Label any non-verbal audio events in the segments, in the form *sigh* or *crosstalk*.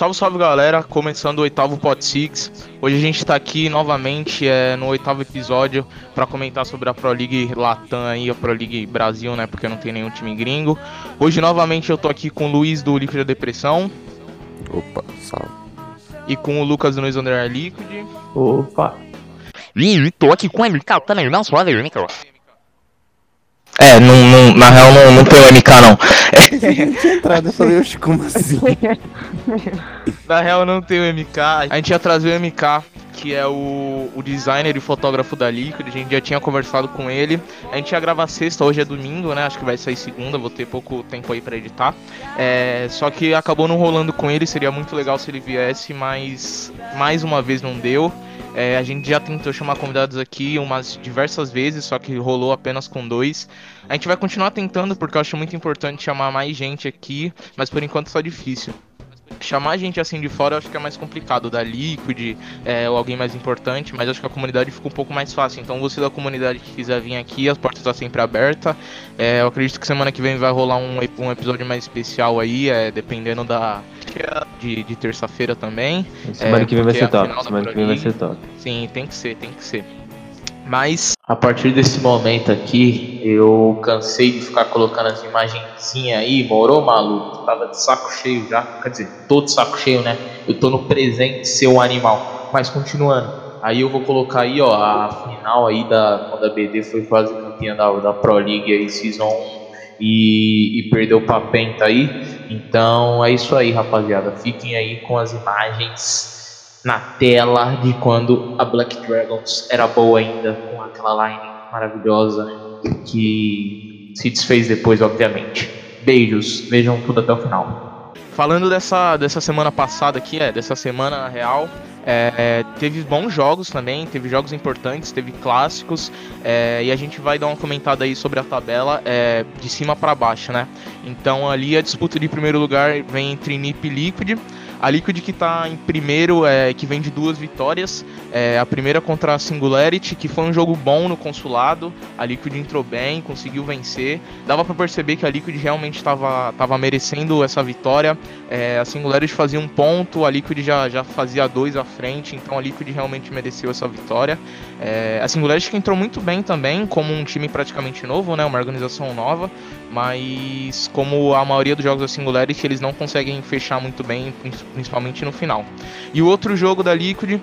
Salve, salve galera, começando o oitavo Pot Six. Hoje a gente está aqui novamente é, no oitavo episódio para comentar sobre a Pro League Latam aí, a Pro League Brasil, né? Porque não tem nenhum time gringo. Hoje novamente eu tô aqui com o Luiz do Liquid Depressão. Opa, salve. E com o Lucas do Noise Under Liquid. Opa. Ih, tô aqui com o MK também, não só MK. É, não, não, na real não, não tem o MK não. Entrado, eu falei, oxe, como assim? *laughs* na real não tem o MK. A gente ia trazer o MK, que é o, o designer e fotógrafo da Liquid. A gente já tinha conversado com ele. A gente ia gravar sexta, hoje é domingo, né? Acho que vai sair segunda, vou ter pouco tempo aí pra editar. É, só que acabou não rolando com ele, seria muito legal se ele viesse, mas mais uma vez não deu. É, a gente já tentou chamar convidados aqui umas diversas vezes, só que rolou apenas com dois. A gente vai continuar tentando porque eu acho muito importante chamar mais gente aqui, mas por enquanto está difícil chamar gente assim de fora eu acho que é mais complicado, da Liquid, é, ou alguém mais importante, mas acho que a comunidade fica um pouco mais fácil. Então você da comunidade que quiser vir aqui, as portas estão sempre abertas. É, eu acredito que semana que vem vai rolar um, um episódio mais especial aí, é, dependendo da. de, de terça-feira também. Semana é, que vem vai ser top. Semana que vem vai ser top. Sim, tem que ser, tem que ser. Mas a partir desse momento aqui, eu cansei de ficar colocando as imagenzinhas aí, morou maluco, tava de saco cheio já, quer dizer, todo saco cheio, né? Eu tô no presente ser um animal. Mas continuando, aí eu vou colocar aí, ó, a final aí da quando a BD foi quase campeã da, da Pro League aí, Season 1 e, e perdeu pra Penta aí. Então é isso aí, rapaziada. Fiquem aí com as imagens na tela de quando a Black Dragons era boa ainda, com aquela line maravilhosa que se desfez depois, obviamente. Beijos, vejam tudo até o final. Falando dessa, dessa semana passada aqui, é, dessa semana real, é, teve bons jogos também, teve jogos importantes, teve clássicos, é, e a gente vai dar uma comentada aí sobre a tabela é, de cima para baixo, né? Então ali a disputa de primeiro lugar vem entre NiP e Liquid. A Liquid que está em primeiro, é, que vem de duas vitórias. É, a primeira contra a Singularity, que foi um jogo bom no consulado. A Liquid entrou bem, conseguiu vencer. Dava para perceber que a Liquid realmente estava tava merecendo essa vitória. É, a Singularity fazia um ponto, a Liquid já, já fazia dois à frente, então a Liquid realmente mereceu essa vitória. É, a Singularity que entrou muito bem também, como um time praticamente novo, né, uma organização nova, mas como a maioria dos jogos da Singularity eles não conseguem fechar muito bem, principalmente no final. E o outro jogo da Liquid,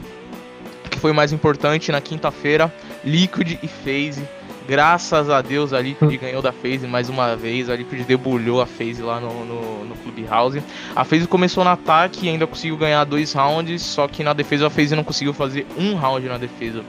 que foi mais importante na quinta-feira, Liquid e FaZe. Graças a Deus a Liquid hum. ganhou da FaZe mais uma vez. A Liquid debulhou a FaZe lá no, no, no Clubhouse. A FaZe começou no ataque e ainda conseguiu ganhar dois rounds, só que na defesa a FaZe não conseguiu fazer um round na defesa.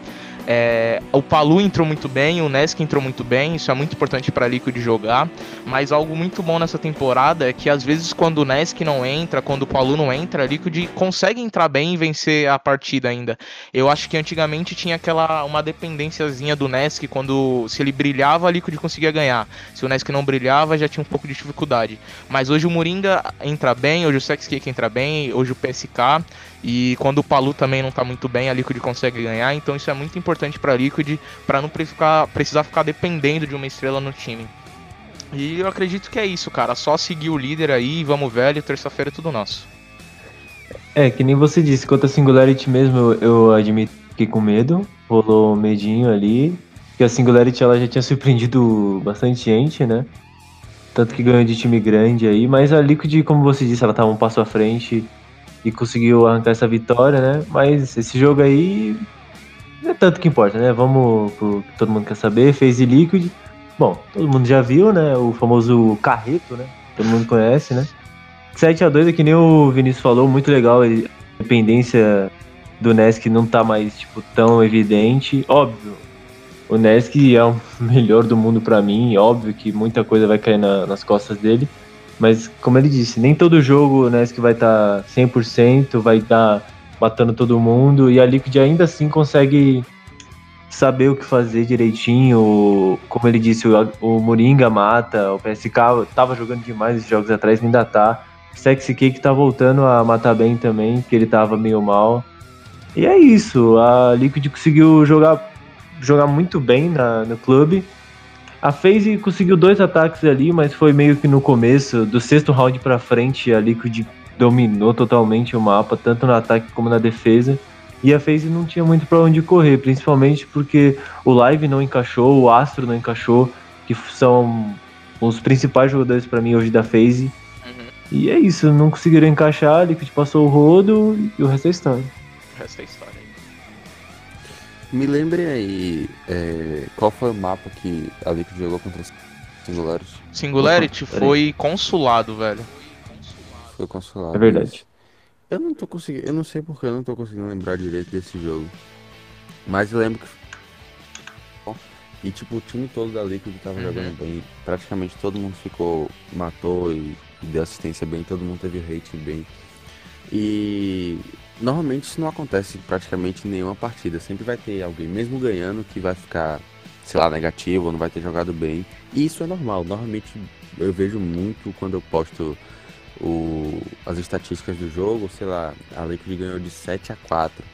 É, o Palu entrou muito bem, o Nesk entrou muito bem, isso é muito importante para a Liquid jogar. Mas algo muito bom nessa temporada é que às vezes quando o Nesk não entra, quando o Palu não entra, a Liquid consegue entrar bem e vencer a partida ainda. Eu acho que antigamente tinha aquela uma dependênciazinha do Nesk quando se ele brilhava, a Liquid conseguia ganhar. Se o Nesk não brilhava, já tinha um pouco de dificuldade. Mas hoje o Moringa entra bem, hoje o Sex Cake entra bem, hoje o PSK e quando o Palu também não está muito bem, a Liquid consegue ganhar. Então isso é muito importante para a Liquid, para não ficar, precisar ficar dependendo de uma estrela no time. E eu acredito que é isso, cara. Só seguir o líder aí, vamos velho, terça-feira é tudo nosso. É, que nem você disse, quanto a Singularity mesmo, eu, eu admito que com medo. Rolou medinho ali. Porque a Singularity ela já tinha surpreendido bastante gente, né? Tanto que ganhou de time grande aí. Mas a Liquid, como você disse, ela tava um passo à frente e conseguiu arrancar essa vitória, né? Mas esse jogo aí não é tanto que importa, né? Vamos pro que todo mundo quer saber. Fez Liquid. Bom, todo mundo já viu, né? O famoso carreto, né? Todo mundo conhece, né? 7 a 2 é que nem o Vinícius falou, muito legal. A dependência do Nesk não tá mais tipo, tão evidente. Óbvio, o Nesk é o *laughs* melhor do mundo para mim. Óbvio que muita coisa vai cair na, nas costas dele. Mas, como ele disse, nem todo jogo né, que vai estar tá 100%, vai estar tá matando todo mundo, e a Liquid ainda assim consegue saber o que fazer direitinho. Como ele disse, o, o Moringa mata, o PSK tava jogando demais esses jogos atrás, ainda tá. Sexy Cake tá voltando a matar bem também, que ele tava meio mal. E é isso, a Liquid conseguiu jogar, jogar muito bem na, no clube. A FaZe conseguiu dois ataques ali, mas foi meio que no começo, do sexto round pra frente, a Liquid dominou totalmente o mapa, tanto no ataque como na defesa. E a FaZe não tinha muito para onde correr, principalmente porque o Live não encaixou, o Astro não encaixou, que são os principais jogadores para mim hoje da FaZe. Uhum. E é isso, não conseguiram encaixar, a Liquid passou o rodo e o resto é história. O resto é história. Me lembrem aí, é, qual foi o mapa que a Liquid jogou contra os singulares? Singularity Opa, foi consulado, velho. Foi consulado. É verdade. Eu não tô conseguindo, eu não sei porque eu não tô conseguindo lembrar direito desse jogo. Mas eu lembro que. E tipo, o time todo da Liquid tava Uhum. jogando bem. Praticamente todo mundo ficou, matou e, e deu assistência bem, todo mundo teve rating bem. E normalmente isso não acontece praticamente em nenhuma partida. Sempre vai ter alguém, mesmo ganhando, que vai ficar, sei lá, negativo ou não vai ter jogado bem. E isso é normal. Normalmente eu vejo muito quando eu posto o, as estatísticas do jogo, sei lá, a Liquid ganhou de 7 a 4,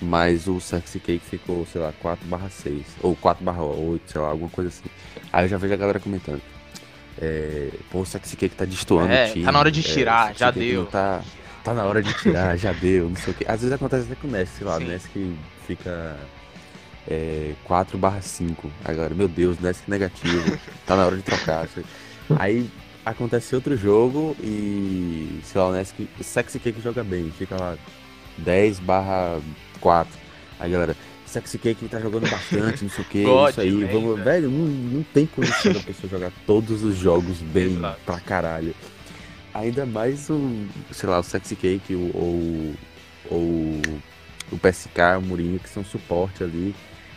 mas o Sexy Cake ficou, sei lá, 4 barra 6, ou 4 barra 8, sei lá, alguma coisa assim. Aí eu já vejo a galera comentando. É, pô, o Sexy Cake tá destoando É, o time. tá na hora de é, tirar, Sexy já deu. Tá, tá na hora de tirar, já deu, não sei o que. Às vezes acontece até com o Ness, sei lá, o Sim. Ness que fica é, 4 barra 5. Aí galera, meu Deus, Ness que negativo, tá na hora de trocar. Aí acontece outro jogo e, sei lá, o Ness que, Sexy Cake joga bem, fica lá 10 barra 4. Aí galera, Sexy Cake tá jogando bastante, não sei o que, isso aí, velho. vamos, velho, não, não tem condição da pessoa jogar todos os jogos bem Exato. pra caralho. Ainda mais o, sei lá, o Sexy Cake ou, ou o PSK, o Murinho, que são suporte ali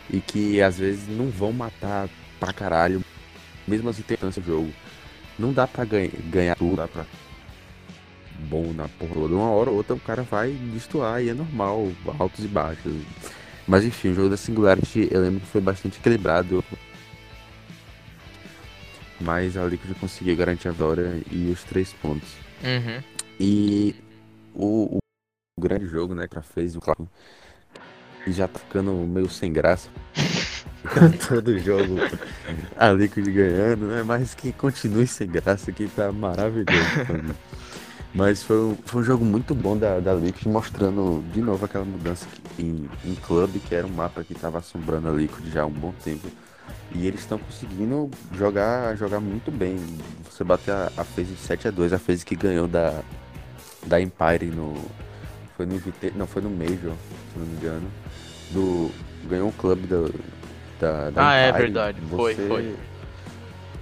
e que às vezes não vão matar pra caralho, mesmo assim tentando esse jogo. Não dá pra ganha, ganhar tudo, dá pra bom na porra toda. Uma hora ou outra o cara vai destoar e é normal, altos e baixos. Mas enfim, o jogo da Singularity eu lembro que foi bastante equilibrado. Mas a Liquid conseguiu garantir a vitória e os três pontos. Uhum. E o, o- o grande jogo, né, pra FaZe, o Claro, e já tá ficando meio sem graça. *laughs* Todo jogo a Liquid ganhando, né? Mas que continue sem graça, que tá maravilhoso. Mas foi, um- foi um jogo muito bom da, da Liquid, mostrando de novo aquela mudança que- em, em Club, que era um mapa que tava assombrando a Liquid já há um bom tempo. E eles estão conseguindo jogar, jogar muito bem. Você bater a, a FaZe 7 a 2 a FaZe que ganhou da, da Empire no. Foi no Invite, não, foi no Major, se não me engano. Do, ganhou um clube do, da, da Ah, é Empire. verdade, foi, Você- foi.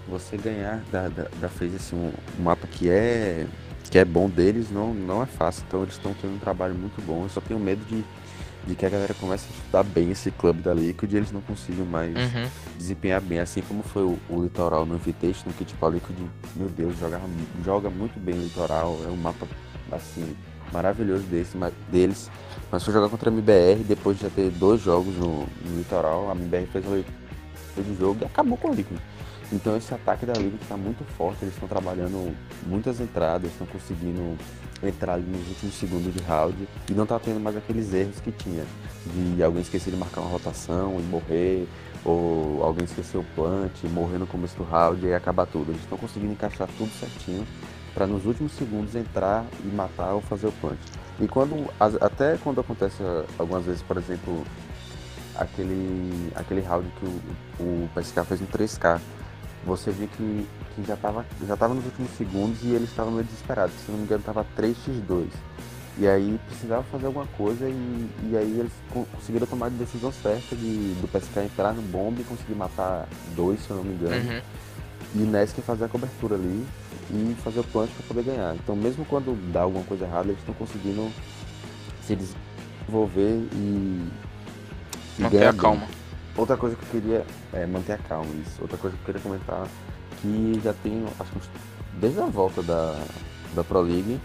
Você ganhar da, da, da assim, um, um mapa que é, que é bom deles não, não é fácil. Então eles estão tendo um trabalho muito bom. Eu só tenho medo de, de que a galera comece a estudar bem esse clube da Liquid e eles não consigam mais Uhum. desempenhar bem, assim como foi o, o Litoral no Invitation, que tipo a Liquid, meu Deus, joga, joga muito bem o Litoral, é um mapa assim, maravilhoso desse, ma- deles. Mas foi jogar contra a MBR depois de já ter dois jogos no, no Litoral, a MBR fez uma leitura de jogo e acabou com a Liquid. Então esse ataque da Liquid está muito forte, eles estão trabalhando muitas entradas, estão conseguindo entrar ali nos últimos segundos de round e não tá tendo mais aqueles erros que tinha de alguém esquecer de marcar uma rotação e morrer, ou alguém esqueceu o plant, morrer no começo do round e acabar tudo. Eles estão conseguindo encaixar tudo certinho para nos últimos segundos entrar e matar ou fazer o plant. E quando até quando acontece ah, algumas vezes, por exemplo, aquele aquele round que o, o PSK fez um 3K, você vê que, que já estava já tava nos últimos segundos e eles estavam meio desesperados. Se não me engano, tava 3x2. E aí precisava fazer alguma coisa e, e aí eles co- conseguiram tomar a decisão certa de, do PSK entrar no bombe e conseguir matar dois, se eu não me engano. Uhum. E Nesk fazer a cobertura ali e fazer o plant para poder ganhar. Então mesmo quando dá alguma coisa errada, eles estão conseguindo se desenvolver e, e Manter ganhar a bem. Outra coisa que eu queria é manter a calma, isso. Outra coisa que eu queria comentar que já tem, acho que desde a volta da, da Pro League,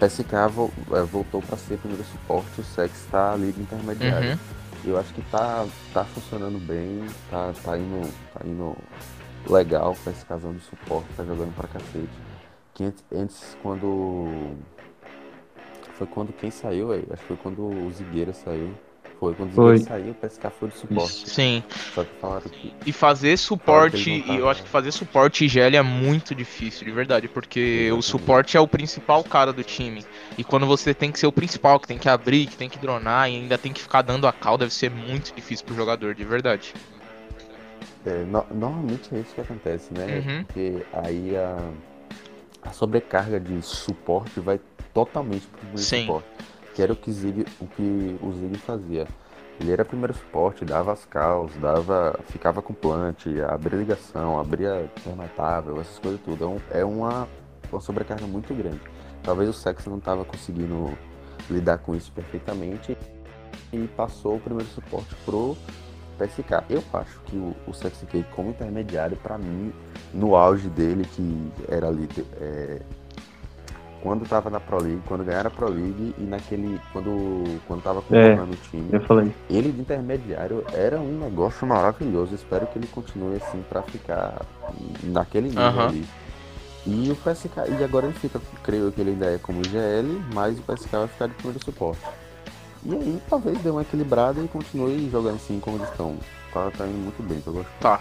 PSK é, voltou para ser primeiro suporte, o Sex está liga intermediária. Uhum. Eu acho que tá, tá funcionando bem, tá, tá, indo, tá indo legal esse casal de suporte, tá jogando pra cacete. Que antes, antes quando. Foi quando quem saiu, velho? Acho que foi quando o Zigueira saiu. Foi. Quando o Foi. Saiu, o PSK foi de suporte. Sim. Só que falaram que. E fazer suporte, e eu acho que fazer suporte IGL é muito difícil, de verdade, porque o suporte é o principal cara do time. E quando você tem que ser o principal, que tem que abrir, que tem que dronar e ainda tem que ficar dando a cal, deve ser muito difícil pro jogador, de verdade. É, no- normalmente é isso que acontece, né? Uhum. Porque aí a, a sobrecarga de suporte vai totalmente pro Sim. suporte. Que era o que, Zig, o que o Zig fazia. Ele era primeiro suporte, dava as calls, dava, ficava com plant, abria ligação, abria termatável, essas coisas tudo. É, é uma, uma sobrecarga muito grande. Talvez o Sex não estava conseguindo lidar com isso perfeitamente e passou o primeiro suporte pro PSK. Eu acho que o, o Sexy K como intermediário, pra mim, no auge dele, que era ali, é, quando tava na Pro League, quando ganharam a Pro League e naquele, quando, quando tava É. controlando o time, Eu falei. ele de intermediário era um negócio maravilhoso. Espero que ele continue assim pra ficar naquele nível Aham. ali. E o PSK, e agora ele fica, creio que ele ainda é como GL, mas o PSK vai ficar de primeiro suporte. E aí talvez dê uma equilibrada e continue jogando assim como eles estão. Tá, tá indo muito bem, tô gostando. Tá.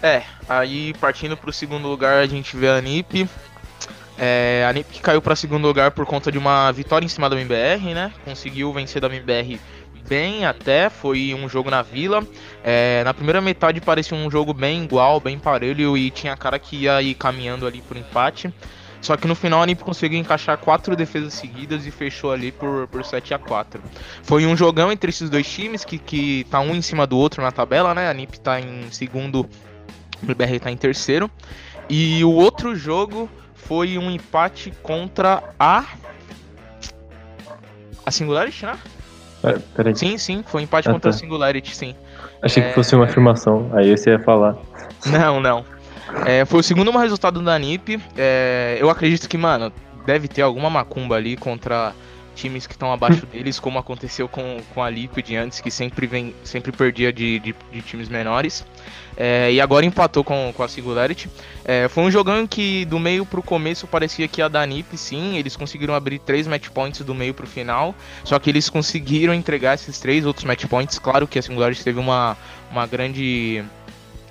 É, aí partindo pro segundo lugar a gente vê a NiP. É, a NiP que caiu pra segundo lugar por conta de uma vitória em cima da MBR, né? Conseguiu vencer da MBR bem até, foi um jogo na Vila. É, na primeira metade parecia um jogo bem igual, bem parelho e tinha cara que ia ir caminhando ali por empate. Só que no final a NiP conseguiu encaixar quatro defesas seguidas e fechou ali por, por 7 a 4 Foi um jogão entre esses dois times que, que tá um em cima do outro na tabela, né? A NiP tá em segundo, o BR tá em terceiro. E o outro jogo foi um empate contra a. A Singularity, né? Pera- Peraí. Sim, sim, foi um empate Ah, contra a tá. Singularity, sim. Achei É. que fosse uma afirmação. Aí você ia falar. Não, não. É, foi o segundo maior resultado da NiP. É, eu acredito que, mano, deve ter alguma macumba ali contra times que estão abaixo deles, como aconteceu com, com a Liquid antes, que sempre, vem, sempre perdia de, de, de times menores. É, e agora empatou com, com a Singularity. É, foi um jogão que do meio pro começo parecia que ia dar NiP, sim. Eles conseguiram abrir três match points do meio pro final. Só que eles conseguiram entregar esses três outros match points. Claro que a Singularity teve uma, uma grande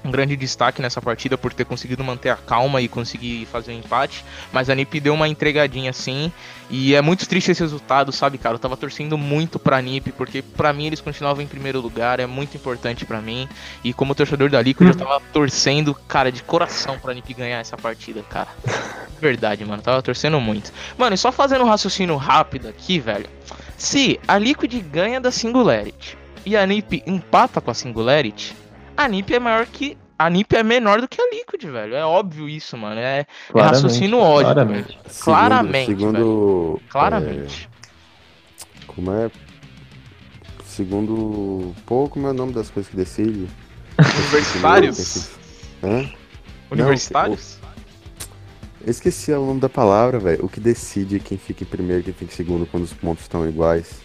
um grande destaque nessa partida por ter conseguido manter a calma e conseguir fazer o empate, mas a NiP deu uma entregadinha assim, e é muito triste esse resultado, sabe, cara? Eu tava torcendo muito pra NiP, porque pra mim eles continuavam em primeiro lugar, é muito importante pra mim, e como torcedor da Liquid eu tava torcendo, cara, de coração pra NiP ganhar essa partida, cara. *laughs* Verdade, mano, tava torcendo muito. Mano, e só fazendo um raciocínio rápido aqui, velho, se a Liquid ganha da Singularity e a NiP empata com a Singularity, a NiP é maior que. A NiP é menor do que a Liquid, velho. É óbvio isso, mano. É, é raciocínio ódio. claramente. velho. Claramente, Segundo. Claramente. é, como é? Segundo. Pô, como é o nome das coisas que decide? Universitários? Hã? Universitários? Eu esqueci o nome da palavra, velho. O que decide quem fica em primeiro e quem fica em segundo quando os pontos estão iguais.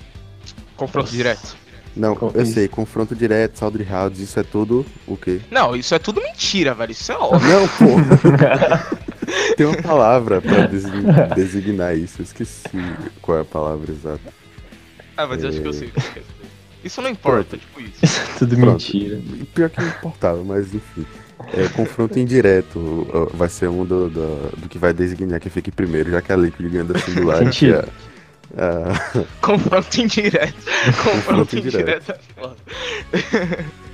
Confronto direto. Não, Com- eu isso. sei, confronto direto, saldo de rounds, isso é tudo o quê? Não, isso é tudo mentira, velho. Isso é óbvio. Não, pô. *laughs* Tem uma palavra pra design- designar isso. Eu esqueci qual é a palavra exata. Ah, mas eu acho que eu sei. Isso não importa, tipo isso. Tudo Pronto. mentira. Pior que não importava, mas enfim. É, confronto indireto vai ser um do, do, do que vai designar quem fica em primeiro, já que a Liquid ganha da Singularity. Mentira. é- é- *laughs* Confronto indireto. *laughs* Confronto Confronto indireto é foda. *laughs*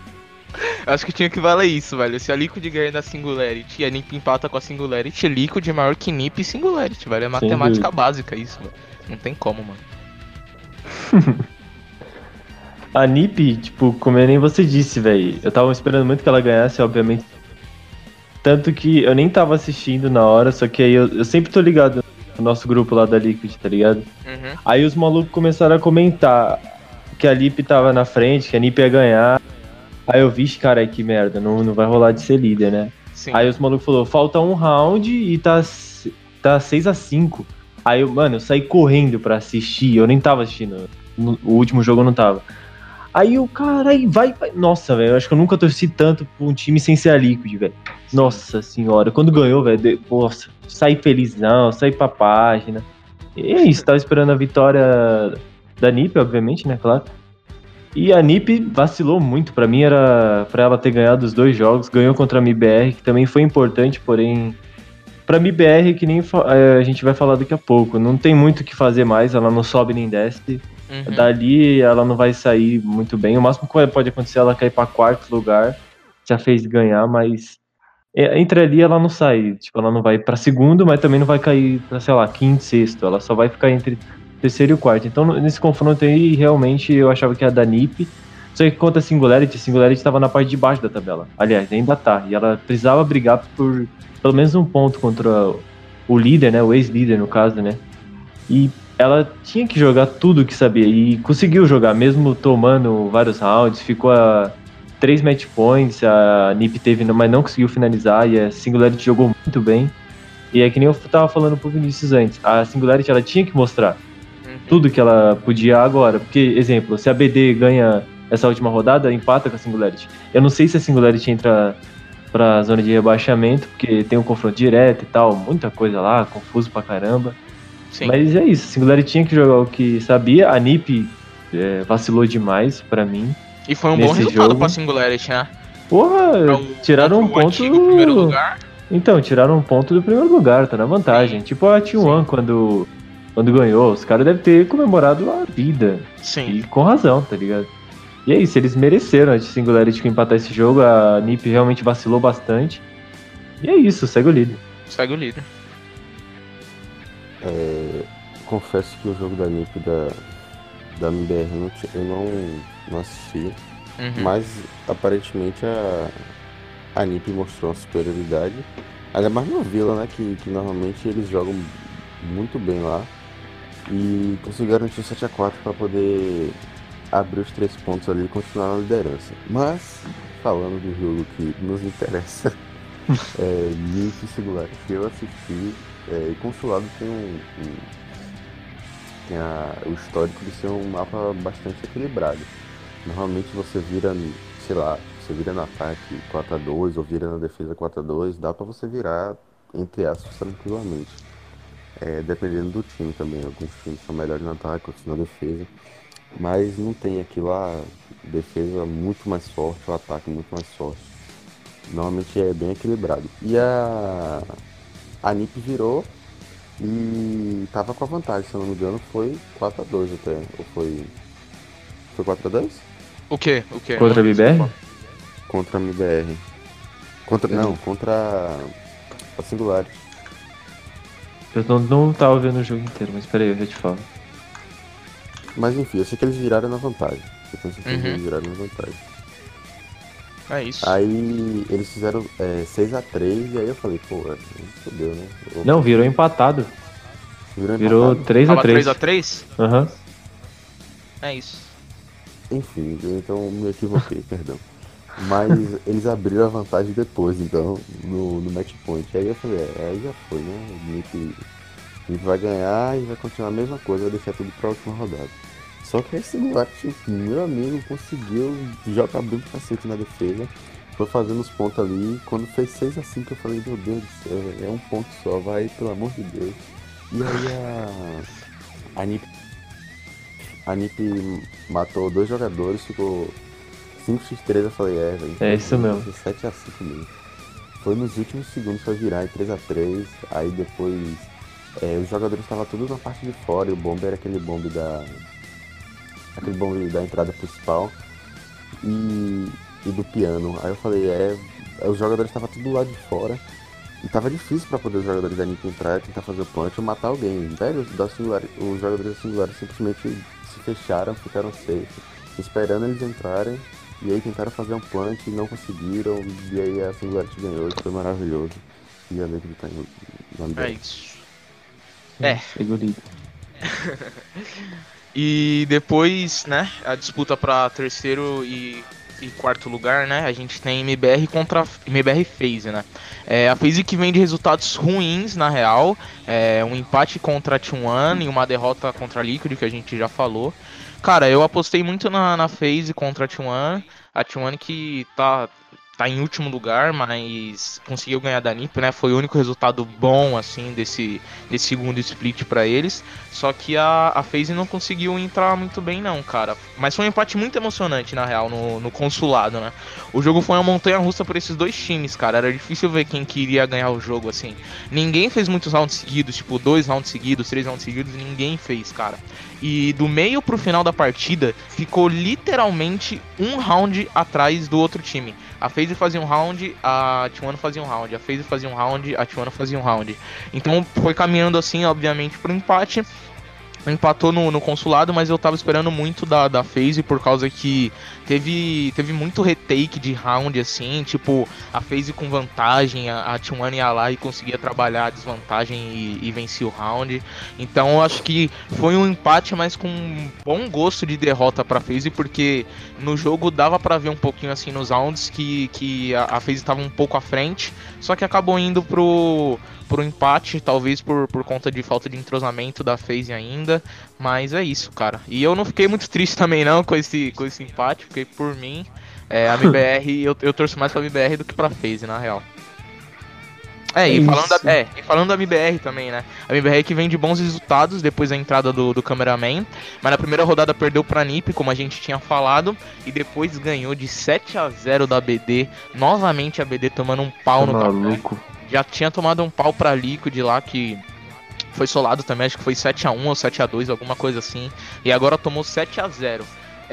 Acho que tinha que valer isso, velho. Se a Liquid ganha da Singularity e a NiP empata com a Singularity, Liquid é maior que NiP e Singularity, velho. É matemática básica isso, velho. Não tem como, mano. A NiP, tipo, como nem você disse, velho. Eu tava esperando muito que ela ganhasse, obviamente. Tanto que eu nem tava assistindo na hora, só que aí eu, eu sempre tô ligado no nosso grupo lá da Liquid, tá ligado? Uhum. Aí os malucos começaram a comentar que a Lip tava na frente, que a Nip ia ganhar. Aí eu vi, cara, que merda, não, não vai rolar de ser líder, né? Sim. Aí os malucos falaram, falta um round e tá, tá 6 a 5 Aí eu, mano, eu saí correndo pra assistir, eu nem tava assistindo. no- o último jogo eu não tava. Aí o cara, aí vai, vai. Nossa, velho, eu acho que eu nunca torci tanto pra um time sem ser a Liquid, velho. Nossa senhora, quando ganhou, velho, nossa, saí felizão, saí pra página. E é isso, tava esperando a vitória da NiP, obviamente, né, claro. E a NiP vacilou muito. Pra mim era pra ela ter ganhado os dois jogos. Ganhou contra a MIBR, que também foi importante, porém. Pra MIBR, que nem é, a gente vai falar daqui a pouco. Não tem muito o que fazer mais, ela não sobe nem desce. Uhum. Dali ela não vai sair muito bem. O máximo que pode acontecer é ela cair pra quarto lugar. Já fez ganhar, mas. é, Entre ali ela não sai. Tipo, ela não vai pra segundo, mas também não vai cair pra, sei lá, quinto, sexto. Ela só vai ficar entre terceiro e quarto. Então, nesse confronto aí, realmente eu achava que era da NiP. Só que contra a Singularity, a Singularity estava na parte de baixo da tabela. Aliás, ainda tá. E ela precisava brigar por pelo menos um ponto contra o líder, né? O ex-líder, no caso, né? E ela tinha que jogar tudo que sabia. E conseguiu jogar, mesmo tomando vários rounds. Ficou a três match points. A NiP teve, mas não conseguiu finalizar. E a Singularity jogou muito bem. E é que nem eu tava falando pro Vinícius antes. A Singularity ela tinha que mostrar Uhum. tudo que ela podia agora. Porque, exemplo, se a BD ganha essa última rodada, empata com a Singularity. Eu não sei se a Singularity entra pra zona de rebaixamento, porque tem um confronto direto e tal, muita coisa lá, confuso pra caramba. Sim. Mas é isso, a Singularity tinha que jogar o que sabia. A NiP é, vacilou demais pra mim. E foi um bom resultado jogo- pra Singularity, né? Porra, tiraram um ponto. antigo primeiro lugar. Então, tiraram um ponto do primeiro lugar, tá na vantagem. Sim. Tipo a T1 quando, quando ganhou, os caras devem ter comemorado a vida. Sim. E com razão, tá ligado? E é isso, eles mereceram a Singularity que empatar esse jogo. A NiP realmente vacilou bastante. E é isso, segue o líder. Segue o líder. É, confesso que o jogo da NiP da, da MBR eu não, eu não, não assisti, Uhum. mas aparentemente a, a NiP mostrou uma superioridade. Ainda mais no Vila, né? Que, que normalmente eles jogam muito bem lá. E conseguiram garantir o 7x4 para poder abrir os três pontos ali e continuar na liderança. Mas, falando do jogo que nos interessa, *laughs* é, NiP Singular, que eu assisti, é, e Consulado tem um, um- tem a- o histórico de ser um mapa bastante equilibrado. Normalmente você vira, sei lá, você vira no ataque 4x2 ou vira na defesa 4x2, dá pra você virar, entre aspas, tranquilamente. É, dependendo do time também, alguns times são melhores no ataque, outros na defesa. Mas não tem aquilo lá, defesa muito mais forte, o ataque muito mais forte. Normalmente é bem equilibrado. E a, a NiP virou e tava com a vantagem, se eu não me engano, foi 4x2 até. Ou foi. Foi 4x2? O quê? O quê? Contra a BBR? Contra a MBR. Contra. Não, contra a Singularity. Eu não, não tava vendo o jogo inteiro, mas peraí, eu já te falo. Mas enfim, eu sei que eles viraram na vantagem. Eu tenho certeza que Uhum. eles viraram na vantagem. É isso. Aí eles fizeram é, 6x3 e aí eu falei, pô, é, fodeu, né? Eu- Não, virou empatado. virou Virou empatado. 3x3. Tava 3x3? Aham. É isso. Enfim, eu então me equivoquei, *laughs* perdão. Mas eles abriram a vantagem depois, então, no, no match point. Aí eu falei, é, aí já foi, né? O Nick, o Nick vai ganhar e vai continuar a mesma coisa, vai deixar tudo pra última rodada. Só que esse Duarte, meu amigo, conseguiu jogar bem pra cacete na defesa. Foi fazendo os pontos ali. Quando fez 6 a 5 eu falei, meu Deus do céu, é um ponto só, vai, pelo amor de Deus. E aí a. A Nip. A Nip matou dois jogadores, ficou 5x3, eu falei, é, velho. É isso mesmo. 7x5 mesmo. Foi nos últimos segundos pra virar em 3x3, aí depois é, os jogadores estavam todos na parte de fora e o bombe era aquele bombe da. Aquele bombe da entrada principal e, e do piano. Aí eu falei, é, os jogadores estavam tudo lá de fora. E tava difícil pra poder os jogadores da NiP entrar, tentar fazer o punch ou matar alguém. Velho, da Singular, os jogadores da Singular simplesmente se fecharam, ficaram safe, esperando eles entrarem. E aí tentaram fazer um punch e não conseguiram. E aí a Singular ganhou, isso foi maravilhoso. E a Liquid tá em É isso. É. *laughs* E depois, né, a disputa pra terceiro e, e quarto lugar, né, a gente tem MBR contra MBR FaZe, né. É, a FaZe que vem de resultados ruins, na real, é, um empate contra a T1 e uma derrota contra a Liquid, que a gente já falou. Cara, eu apostei muito na, na FaZe contra a T1, a T1 que tá tá em último lugar, mas conseguiu ganhar da NiP, né? Foi o único resultado bom, assim, desse, desse segundo split para eles. Só que a, a FaZe não conseguiu entrar muito bem, não, cara. Mas foi um empate muito emocionante, na real, no, no consulado, né? O jogo foi uma montanha russa por esses dois times, cara. Era difícil ver quem queria ganhar o jogo, assim. Ninguém fez muitos rounds seguidos, tipo, dois rounds seguidos, três rounds seguidos, ninguém fez, cara. E do meio pro final da partida, ficou literalmente um round atrás do outro time. A FaZe fazia um round, a T1 fazia um round. A FaZe fazia um round, a T1 fazia um round. Então foi caminhando assim, obviamente, pro empate empatou no, no, consulado, mas eu tava esperando muito da, da FaZe por causa que teve, teve muito retake de round, assim, tipo, a FaZe com vantagem, a, a T1 ia lá e conseguia trabalhar a desvantagem e, e o round. Então eu acho que foi um empate, mas com um bom gosto de derrota pra FaZe, porque no jogo dava para ver um pouquinho assim nos rounds que, que a, a FaZe tava um pouco à frente, só que acabou indo pro por um empate, talvez por, por conta de falta de entrosamento da FaZe ainda. Mas é isso, cara. E eu não fiquei muito *laughs* triste também não com esse, com esse empate, porque por mim, é, a *laughs* MBR, eu, eu torço mais pra MBR do que pra FaZe, na real. É, e falando, da, é, e falando da MBR também, né? A MBR que vem de bons resultados depois da entrada do, do cameraman, mas na primeira rodada perdeu pra NiP, como a gente tinha falado, e depois ganhou de 7 a 0 da BD. Novamente a BD tomando um pau tá no maluco. Café já tinha tomado um pau pra Liquid lá que foi solado também, acho que foi 7 a 1 ou 7 a 2 alguma coisa assim. E agora tomou 7 a 0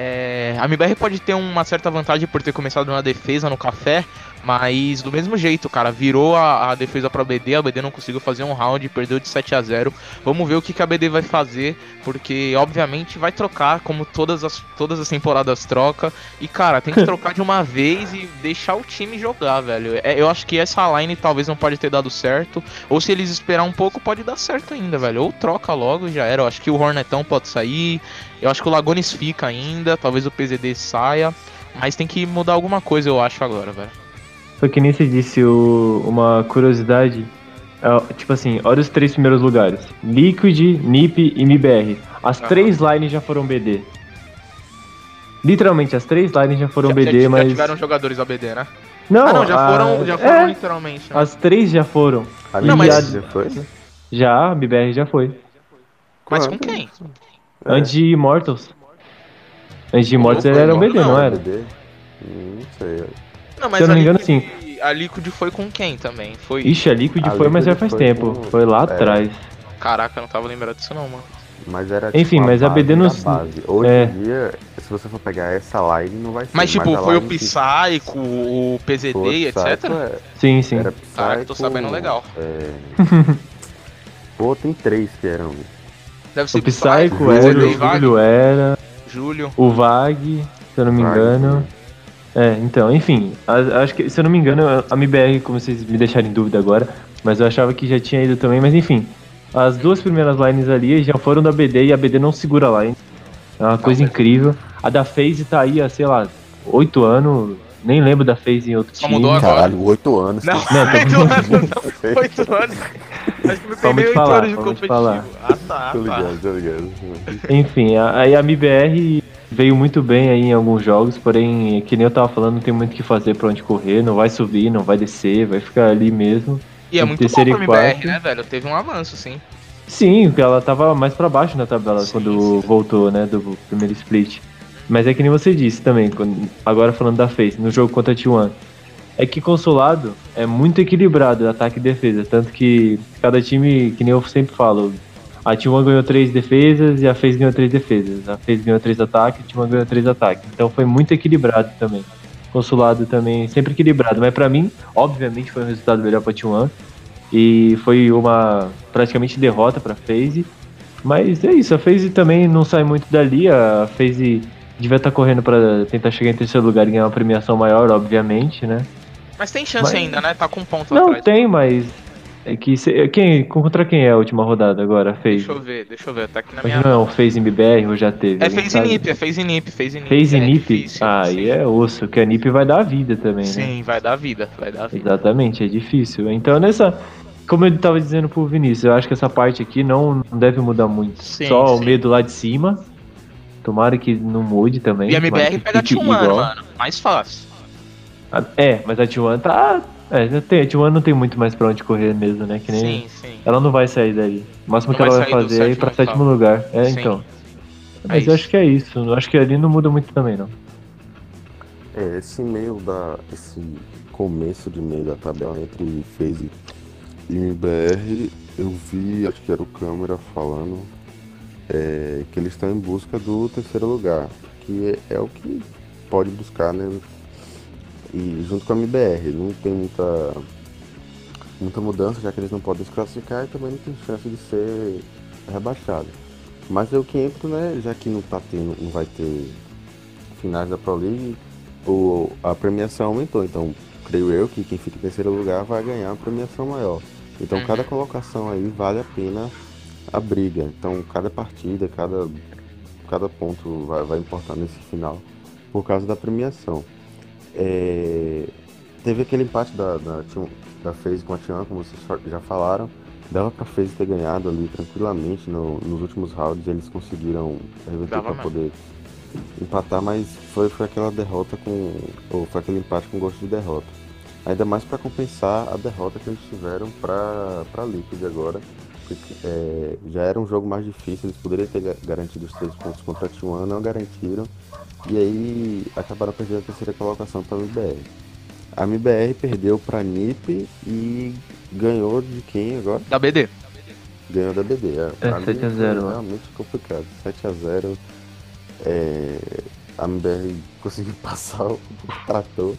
é, a MBR pode ter uma certa vantagem por ter começado na defesa no café, mas do mesmo jeito, cara, virou a, a, defesa pra BD, a BD não conseguiu fazer um round, perdeu de 7 a 0 Vamos ver o que, que a BD vai fazer, porque obviamente vai trocar, como todas as, todas as temporadas troca. E cara, tem que *laughs* trocar de uma vez e deixar o time jogar, velho. É, eu acho que essa line talvez não pode ter dado certo, ou se eles esperar um pouco, pode dar certo ainda, velho. Ou troca logo e já era. Eu acho que o Hornetão pode sair, eu acho que o Lagones fica ainda, talvez o PZD saia. Mas tem que mudar alguma coisa, eu acho, agora, velho. Foi que nem você disse, o, uma curiosidade. É, tipo assim, olha os três primeiros lugares: Liquid, NiP e MBR. As três lines já foram BD. Literalmente, as três lines já foram já, BD, já, mas. Já tiveram jogadores ABD, né? Não, ah, não, já a... foram, já foram é, literalmente. Né? As três já foram. A não, mas... já foi? Já, a MBR já foi. Mas com quem? É. Antes de Immortals. Antes de Immortals ele era um BD, não, não era? BD? Não sei. Não, mas Se eu não me engano, sim. A Liquid foi com quem também? Foi... Ixi, a Liquid a foi, Liquid mas já faz tempo. Com... Foi lá é. atrás. Caraca, eu não tava lembrado disso não, mano. Mas era Enfim, tipo, mas a, BD não. Hoje é. em dia, se você for pegar essa line, não vai ser. Mas tipo, foi o Psycho, que... o PZD, Pô, etc. É... Sim, sim. Era Psycho, Caraca, tô sabendo legal. É... *laughs* Pô, tem três que eram. Deve ser o Psycho, era, o Júlio era. Júlio. O Vag, se eu não me engano. É, então, enfim, acho que, se eu não me engano, a MBR, como vocês me deixaram em dúvida agora, mas eu achava que já tinha ido também, mas enfim, as duas primeiras lines ali já foram da BD e a BD não segura a line. É uma coisa incrível. A da FaZe tá aí há, sei lá, oito anos, nem lembro da FaZe em outro Só time. mudou agora. Caralho, oito anos. Não, não *laughs* oito anos, oito anos. Acho que tem nem oito anos de competitivo. Falar. Ah tá, tô ligado, tô ligado. Enfim, aí a MBR veio muito bem aí em alguns jogos, porém, que nem eu tava falando, não tem muito o que fazer pra onde correr, não vai subir, não vai descer, vai ficar ali mesmo. E é muito bom pra MBR, né, velho? Teve um avanço, sim. Sim, porque ela tava mais pra baixo na tabela sim, quando sim. voltou, né, do primeiro split. Mas é que nem você disse também, quando, agora falando da Face, no jogo contra a T1. É que consolado é muito equilibrado ataque e defesa, tanto que cada time, que nem eu sempre falo, a T1 ganhou três defesas e a FaZe ganhou três defesas. A FaZe ganhou três ataques, a T1 ganhou três ataques. Então foi muito equilibrado também. Consulado também sempre equilibrado, mas para mim, obviamente foi um resultado melhor para T1 e foi uma praticamente derrota para FaZe. Mas é isso, a FaZe também não sai muito dali, a FaZe devia estar tá correndo para tentar chegar em terceiro lugar e ganhar uma premiação maior, obviamente, né? Mas tem chance mas... ainda, né? Tá com um ponto não, atrás. Não, tem, mas é que cê, quem, contra quem é a última rodada agora? Fez? Deixa eu ver, deixa eu ver, tá aqui na minha. Não, fez em BBR ou já teve? É fez em NIP, é fez em NIP, fez em NIP. Fez em NIP? É ah, aí é osso, que a NIP vai dar vida também, Sim, né? Sim, vai dar vida, vai dar vida. Exatamente, é difícil. Então nessa. Como eu tava dizendo pro Vinícius, eu acho que essa parte aqui não, não deve mudar muito. Sim, Só sim. o medo lá de cima. Tomara que não mude também. E a MBR pega T1, mano, mais fácil. A- É, mas a T1 tá. É, tem, a T1 não tem muito mais pra onde correr mesmo, né? Que nem. Sim, sim. Ela não vai sair daí. O máximo Não que ela vai fazer é ir pra sétimo, lugar. É, Sim. então. É Mas eu isso. acho que é isso. Eu acho que ali não muda muito também, não. É, esse meio da. Esse começo de meio da tabela entre FaZe e MBR, eu vi, acho que era o câmera falando, é, que eles estão em busca do terceiro lugar, que é, é o que pode buscar, né? E junto com a MBR, não tem muita, muita mudança, já que eles não podem se classificar e também não tem chance de ser rebaixado. Mas eu que entro, né, já que não tá tendo, não vai ter finais da Pro League, o, a premiação aumentou, então creio eu que quem fica em terceiro lugar vai ganhar uma premiação maior. Então Uhum. cada colocação aí vale a pena a briga. Então cada partida, cada, cada ponto vai, vai importar nesse final por causa da premiação. É, teve aquele empate da, da, T1 da FaZe com a Tian, como vocês já falaram. Dava pra FaZe ter ganhado ali tranquilamente no- nos últimos rounds, eles conseguiram reverter pra poder empatar, mas foi, foi aquela derrota com. ou foi aquele empate com gosto de derrota. Ainda mais para compensar a derrota que eles tiveram para para Liquid agora. Porque é, já era um jogo mais difícil, eles poderiam ter ga- garantido os três pontos contra a T1, não garantiram. E aí acabaram perdendo a terceira colocação para a MBR. A MBR perdeu para NiP e ganhou de quem agora? Da BD. Ganhou da BD. É, pra mim 7 a 0, foi ó. realmente complicado. 7 a 0 é, A MBR conseguiu *laughs* passar o trator.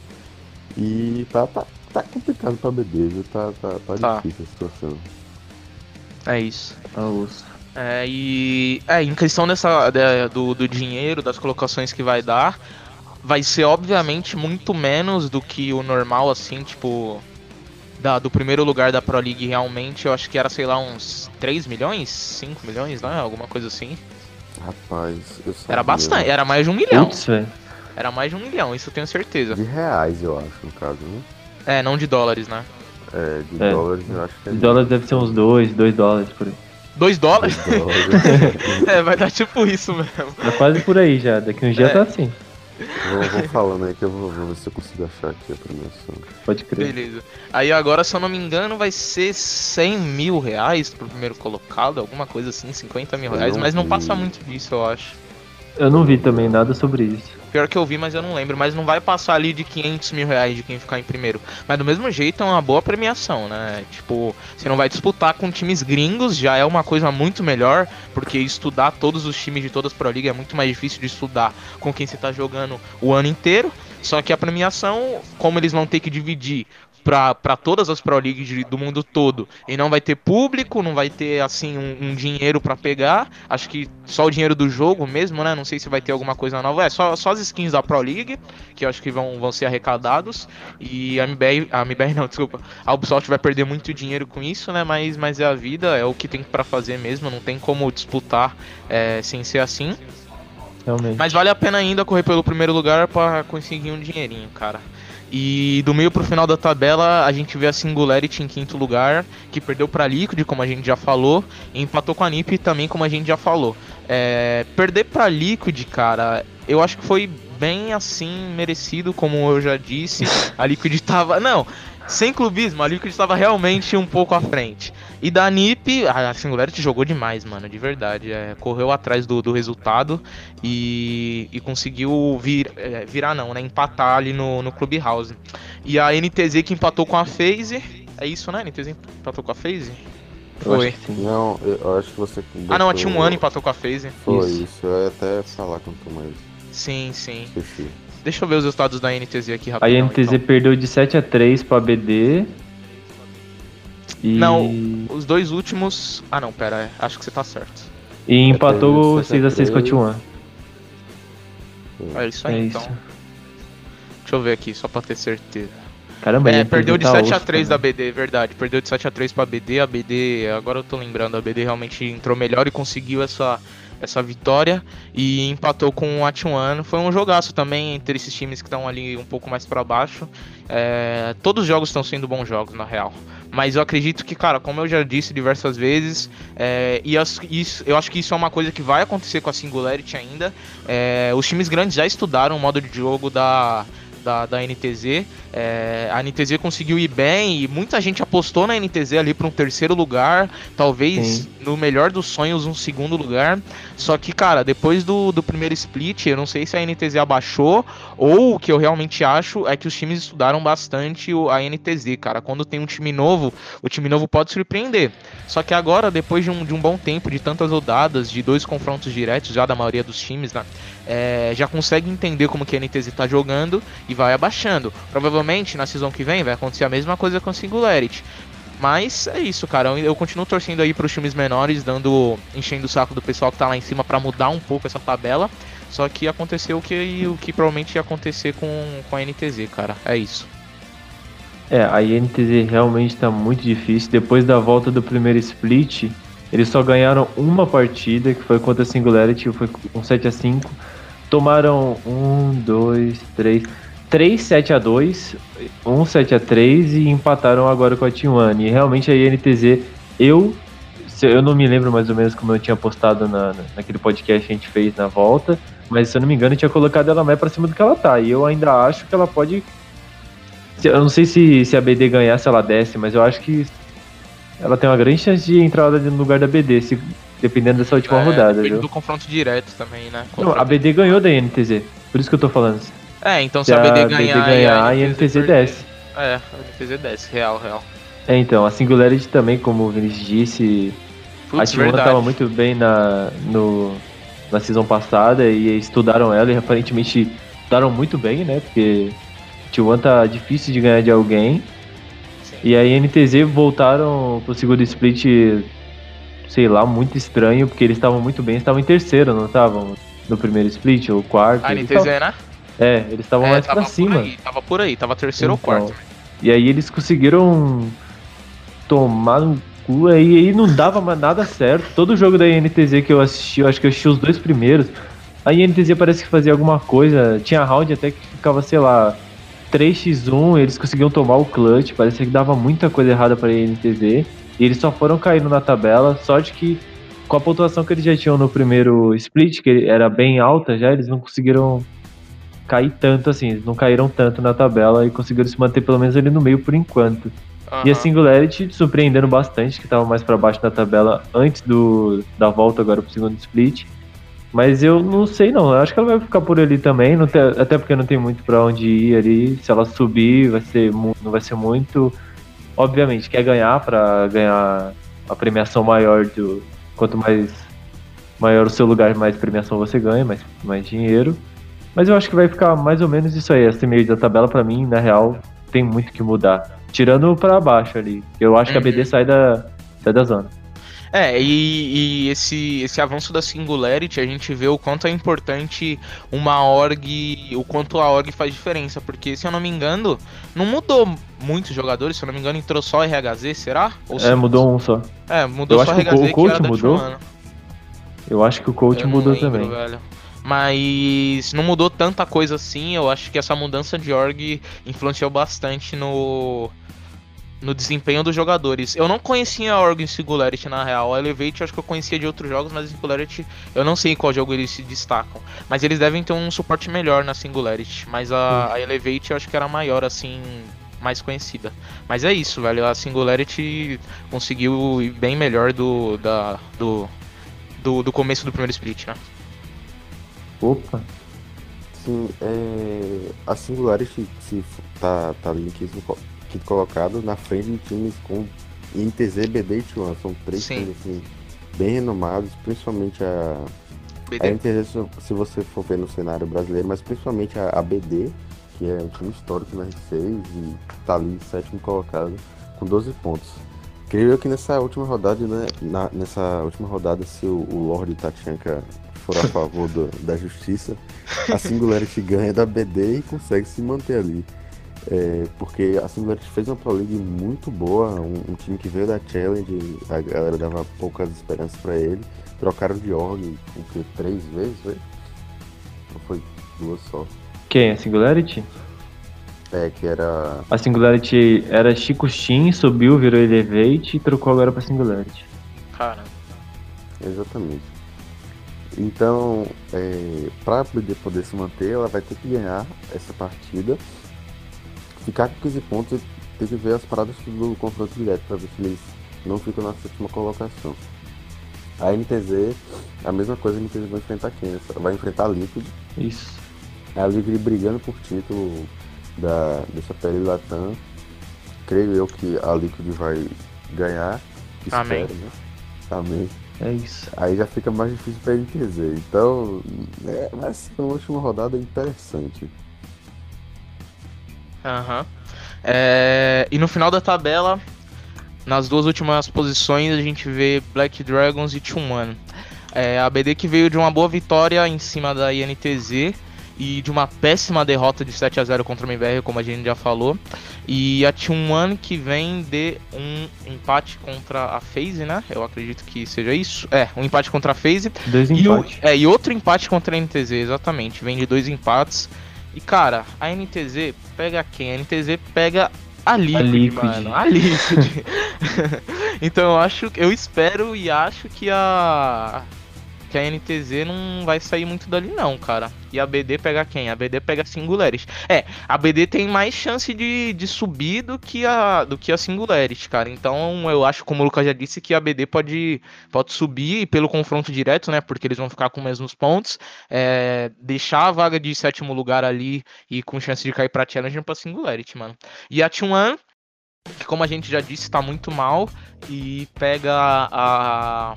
E tá, tá, tá complicado pra BD, viu? Tá, tá, tá, Tá. difícil a situação. É isso. Ah, osso. É, e é, em questão dessa, da- do, do dinheiro, das colocações que vai dar, vai ser obviamente muito menos do que o normal, assim, tipo. Da, do primeiro lugar da Pro League realmente, eu acho que era, sei lá, uns 3 milhões, 5 milhões, né? Alguma coisa assim. Rapaz, eu sabia, Era bastante, era mais de um milhão. Putz, velho. Era mais de um milhão, isso eu tenho certeza. De reais, eu acho, no caso, né? É, não de dólares, né? É, de É. dólares eu acho que é. De dólares deve ser uns 2, 2 dólares por aí. 2 dólares? de dólares. *laughs* é, vai dar tipo isso mesmo. Tá quase por aí já. Daqui uns dias É. tá assim. vou, vou falando aí que eu vou, vou ver se eu consigo achar aqui a premiação. Pode crer. Beleza. Aí agora, se eu não me engano, vai ser 100 mil reais pro primeiro colocado, alguma coisa assim, 50 mil reais, não mas não vi. passa muito disso, eu acho. Eu não vi também nada sobre isso. Pior que eu vi, mas eu não lembro. Mas não vai passar ali de 500 mil reais de quem ficar em primeiro. Mas do mesmo jeito é uma boa premiação, né? Tipo, você não vai disputar com times gringos, já é uma coisa muito melhor. Porque estudar todos os times de todas as Pro League é muito mais difícil de estudar com quem você tá jogando o ano inteiro. Só que a premiação, como eles vão ter que dividir pra todas as Pro Leagues do mundo todo e não vai ter público, não vai ter assim um, um dinheiro pra pegar. Acho que só o dinheiro do jogo mesmo, né? Não sei se vai ter alguma coisa nova. É só, só as skins da Pro League, que eu acho que vão, vão ser arrecadados. E a MBR, a MBR não, desculpa. A Ubisoft vai perder muito dinheiro com isso, né? Mas, mas é a vida, é o que tem pra fazer mesmo. Não tem como disputar é, sem ser assim. Realmente. Mas vale a pena ainda correr pelo primeiro lugar pra conseguir um dinheirinho, cara. E do meio pro final da tabela, a gente vê a Singularity em quinto lugar, que perdeu pra Liquid, como a gente já falou, e empatou com a NiP também, como a gente já falou. É, perder pra Liquid, cara, eu acho que foi bem assim merecido, como eu já disse. A Liquid tava. Não, sem clubismo, a Liquid estava realmente um pouco à frente. E da NiP, a Singularity jogou demais, mano, de verdade. É, correu atrás do, do resultado e, e conseguiu vir, é, virar, não, né? Empatar ali no, no Clubhouse. E a NTZ que empatou com a FaZe. É isso, né? A NTZ empatou com a FaZe? Foi. Não, eu, acho que você. Ah, não, a botou- T1 empatou com a FaZe. Foi Isso. isso. eu ia até falar com tu, mas Sim, sim. esqueci. Deixa eu ver os resultados da NTZ aqui A rapidinho. INTZ então. perdeu de 7 a 3 pra BD. E, Não. Os dois últimos. Ah, não, pera, é, acho que você tá certo. e empatou perdeu de 6 a 6 com a 7 a T1. É isso aí, É então. isso. Deixa eu ver aqui, só pra ter certeza. Caramba, a É, perdeu de tá 7 a osso 3 da também. BD, verdade. Perdeu de 7 a 3 pra BD. A BD, agora eu tô lembrando, a BD realmente entrou melhor e conseguiu essa, essa vitória. E empatou com o Atuan. Foi um jogaço também entre esses times que estão ali um pouco mais pra baixo. É, todos os jogos estão sendo bons jogos, na real. Mas eu acredito que, cara, como eu já disse diversas vezes, é, e as- isso, eu acho que isso é uma coisa que vai acontecer com a Singularity ainda. É, os times grandes já estudaram o modo de jogo da, da, da NTZ. É, a NTZ conseguiu ir bem e muita gente apostou na NTZ ali para um terceiro lugar, talvez Sim. no melhor dos sonhos um segundo lugar. Só que, cara, depois do, do primeiro split, eu não sei se a NTZ abaixou ou o que eu realmente acho é que os times estudaram bastante a NTZ, cara. Quando tem um time novo, o time novo pode surpreender. Só que agora, depois de um, de um bom tempo, de tantas rodadas, de dois confrontos diretos já da maioria dos times, né? É, já consegue entender como que a NTZ está jogando e vai abaixando. Provavelmente na season que vem vai acontecer a mesma coisa com a Singularity. Mas é isso, cara. Eu continuo torcendo aí para os times menores, dando enchendo o saco do pessoal que tá lá em cima para mudar um pouco essa tabela. Só que aconteceu o que, o que provavelmente ia acontecer com, com a NTZ, cara. É isso. É, a INTZ realmente está muito difícil. Depois da volta do primeiro split, eles só ganharam uma partida, que foi contra a Singularity, foi um 7 a 5 Tomaram 1, 2, 3. 3 7 a 2 1 7 a 3 e empataram agora com a T1. E realmente a INTZ, eu eu não me lembro mais ou menos como eu tinha postado na, naquele podcast que a gente fez na volta, mas se eu não me engano, eu tinha colocado ela mais pra cima do que ela tá. E eu ainda acho que ela pode eu não sei se, se a BD ganhasse, ela desce, mas eu acho que ela tem uma grande chance de entrar no lugar da BD, se, dependendo dessa última é, rodada. Viu? do confronto direto também, né? Não, a BD ganhou da NTZ, por isso que eu tô falando. É, então se, se a BD ganhar, BD ganhar a NTZ, a NTZ desce. É, a NTZ desce, real, real. É, então, a Singularity também, como o Vinicius disse, Putz, a T1 tava muito bem na, no, na season passada e estudaram ela e aparentemente estudaram muito bem, né? Porque T1 tá difícil de ganhar de alguém. Sim. E aí NTZ voltaram pro segundo split, sei lá, muito estranho, porque eles estavam muito bem, estavam em terceiro, não estavam? No primeiro split, ou quarto. A NTZ, né? É, eles estavam é, mais pra cima. Aí, tava por aí, tava terceiro então, ou quarto. E aí eles conseguiram tomar no cu, aí, aí não dava mais nada certo. Todo jogo da INTZ que eu assisti, eu acho que eu assisti os dois primeiros, a INTZ parece que fazia alguma coisa, tinha round até que ficava, sei lá, 3x1, eles conseguiam tomar o clutch, parecia que dava muita coisa errada para a NTZ, e eles só foram caindo na tabela, sorte que com a pontuação que eles já tinham no primeiro split, que era bem alta já, eles não conseguiram cair tanto assim, eles não caíram tanto na tabela e conseguiram se manter pelo menos ali no meio por enquanto. Uhum. E a Singularity surpreendendo bastante, que estava mais para baixo da tabela antes do, da volta agora pro segundo split. Mas eu não sei não, eu acho que ela vai ficar por ali também, tem, até porque não tem muito para onde ir ali. Se ela subir, vai ser não vai ser muito. Obviamente, quer ganhar para ganhar a premiação maior do. Quanto mais maior o seu lugar, mais premiação você ganha, mais, mais dinheiro. Mas eu acho que vai ficar mais ou menos isso aí. Esse meio da tabela, para mim, na real, tem muito que mudar. Tirando para baixo ali. Eu acho que a BD uhum. sai da, sai da zona. É, e, e, esse, esse avanço da Singularity, a gente vê o quanto é importante uma org, o quanto a org faz diferença, porque se eu não me engano, não mudou muitos jogadores, se eu não me engano, entrou só RHZ, será? Ou é, mudou um só. É, mudou eu só RHZ, o, coach mudou. Eu acho que o coach mudou lembro, também. Velho. Mas não mudou tanta coisa assim, eu acho que essa mudança de org influenciou bastante no no desempenho dos jogadores. Eu não conhecia a Organ Singularity na real. A Elevate eu acho que eu conhecia de outros jogos, mas a Singularity eu não sei em qual jogo eles se destacam. Mas eles devem ter um suporte melhor na Singularity. Mas a, a Elevate eu acho que era maior, assim, mais conhecida. Mas é isso, velho. A Singularity conseguiu ir bem melhor do, da, do, do, do começo do primeiro split, né? Opa! Sim, é... a Singularity se tá, tá ali em quinto colocado na frente de times com INTZ, BD e T1. São três Sim. times assim, bem renomados, principalmente a. BD. A INTZ, se você for ver no cenário brasileiro, mas principalmente a, a BD, que é um time histórico na R6 e tá ali sétimo colocado com 12 pontos. Creio que nessa última rodada, né, na, nessa última rodada, se o, o Lord Tachanka for a favor do, da justiça, a Singularity ganha da BD e consegue se manter ali. É, porque a Singularity fez uma Pro League muito boa, um, um, time que veio da Challenge, a galera dava poucas esperanças para ele. Trocaram de org o que, três vezes, foi? Ou foi duas só? Quem? A Singularity? É, que era. A Singularity era Chico Shin, subiu, virou Elevate e trocou agora pra Singularity. Cara. Exatamente. Então, é, para poder, poder se manter, ela vai ter que ganhar essa partida, ficar com 15 pontos e ter que ver as paradas do confronto direto para ver se eles não ficam na sétima colocação. A NTZ, a mesma coisa a NTZ vai enfrentar quem? Vai enfrentar a Liquid. Isso. A Liquid brigando por título da, dessa pele Latam. Creio eu que a Liquid vai ganhar. Amém. Espero, né? Amém. É isso. Aí já fica mais difícil pra NTZ. Então, é, vai ser uma última rodada interessante. Aham. É, e no final da tabela, nas duas últimas posições, a gente vê Black Dragons e T1. É, a BD que veio de uma boa vitória em cima da INTZ e de uma péssima derrota de 7 a 0 contra o MBR, como a gente já falou. E a T1 que vem de um empate contra a FaZe, né? Eu acredito que seja isso. É, um empate contra a FaZe. Dois E, o- empates. é, e outro empate contra a NTZ, exatamente. Vem de dois empates. E cara, a NTZ pega quem? A NTZ pega a Liquid, Liquid. mano. A Liquid. *laughs* então eu acho, eu espero e acho que a que a NTZ não vai sair muito dali não, cara. E a BD pega quem? A BD pega a Singularity. É, a BD tem mais chance de, de subir do que a do que a Singularity, cara. Então eu acho, como o Lucas já disse, que a BD pode pode subir pelo confronto direto, né? Porque eles vão ficar com os mesmos pontos. é, deixar a vaga de sétimo lugar ali e com chance de cair pra Challenger pra Singularity, mano. E a T1, que como a gente já disse, tá muito mal. E pega a.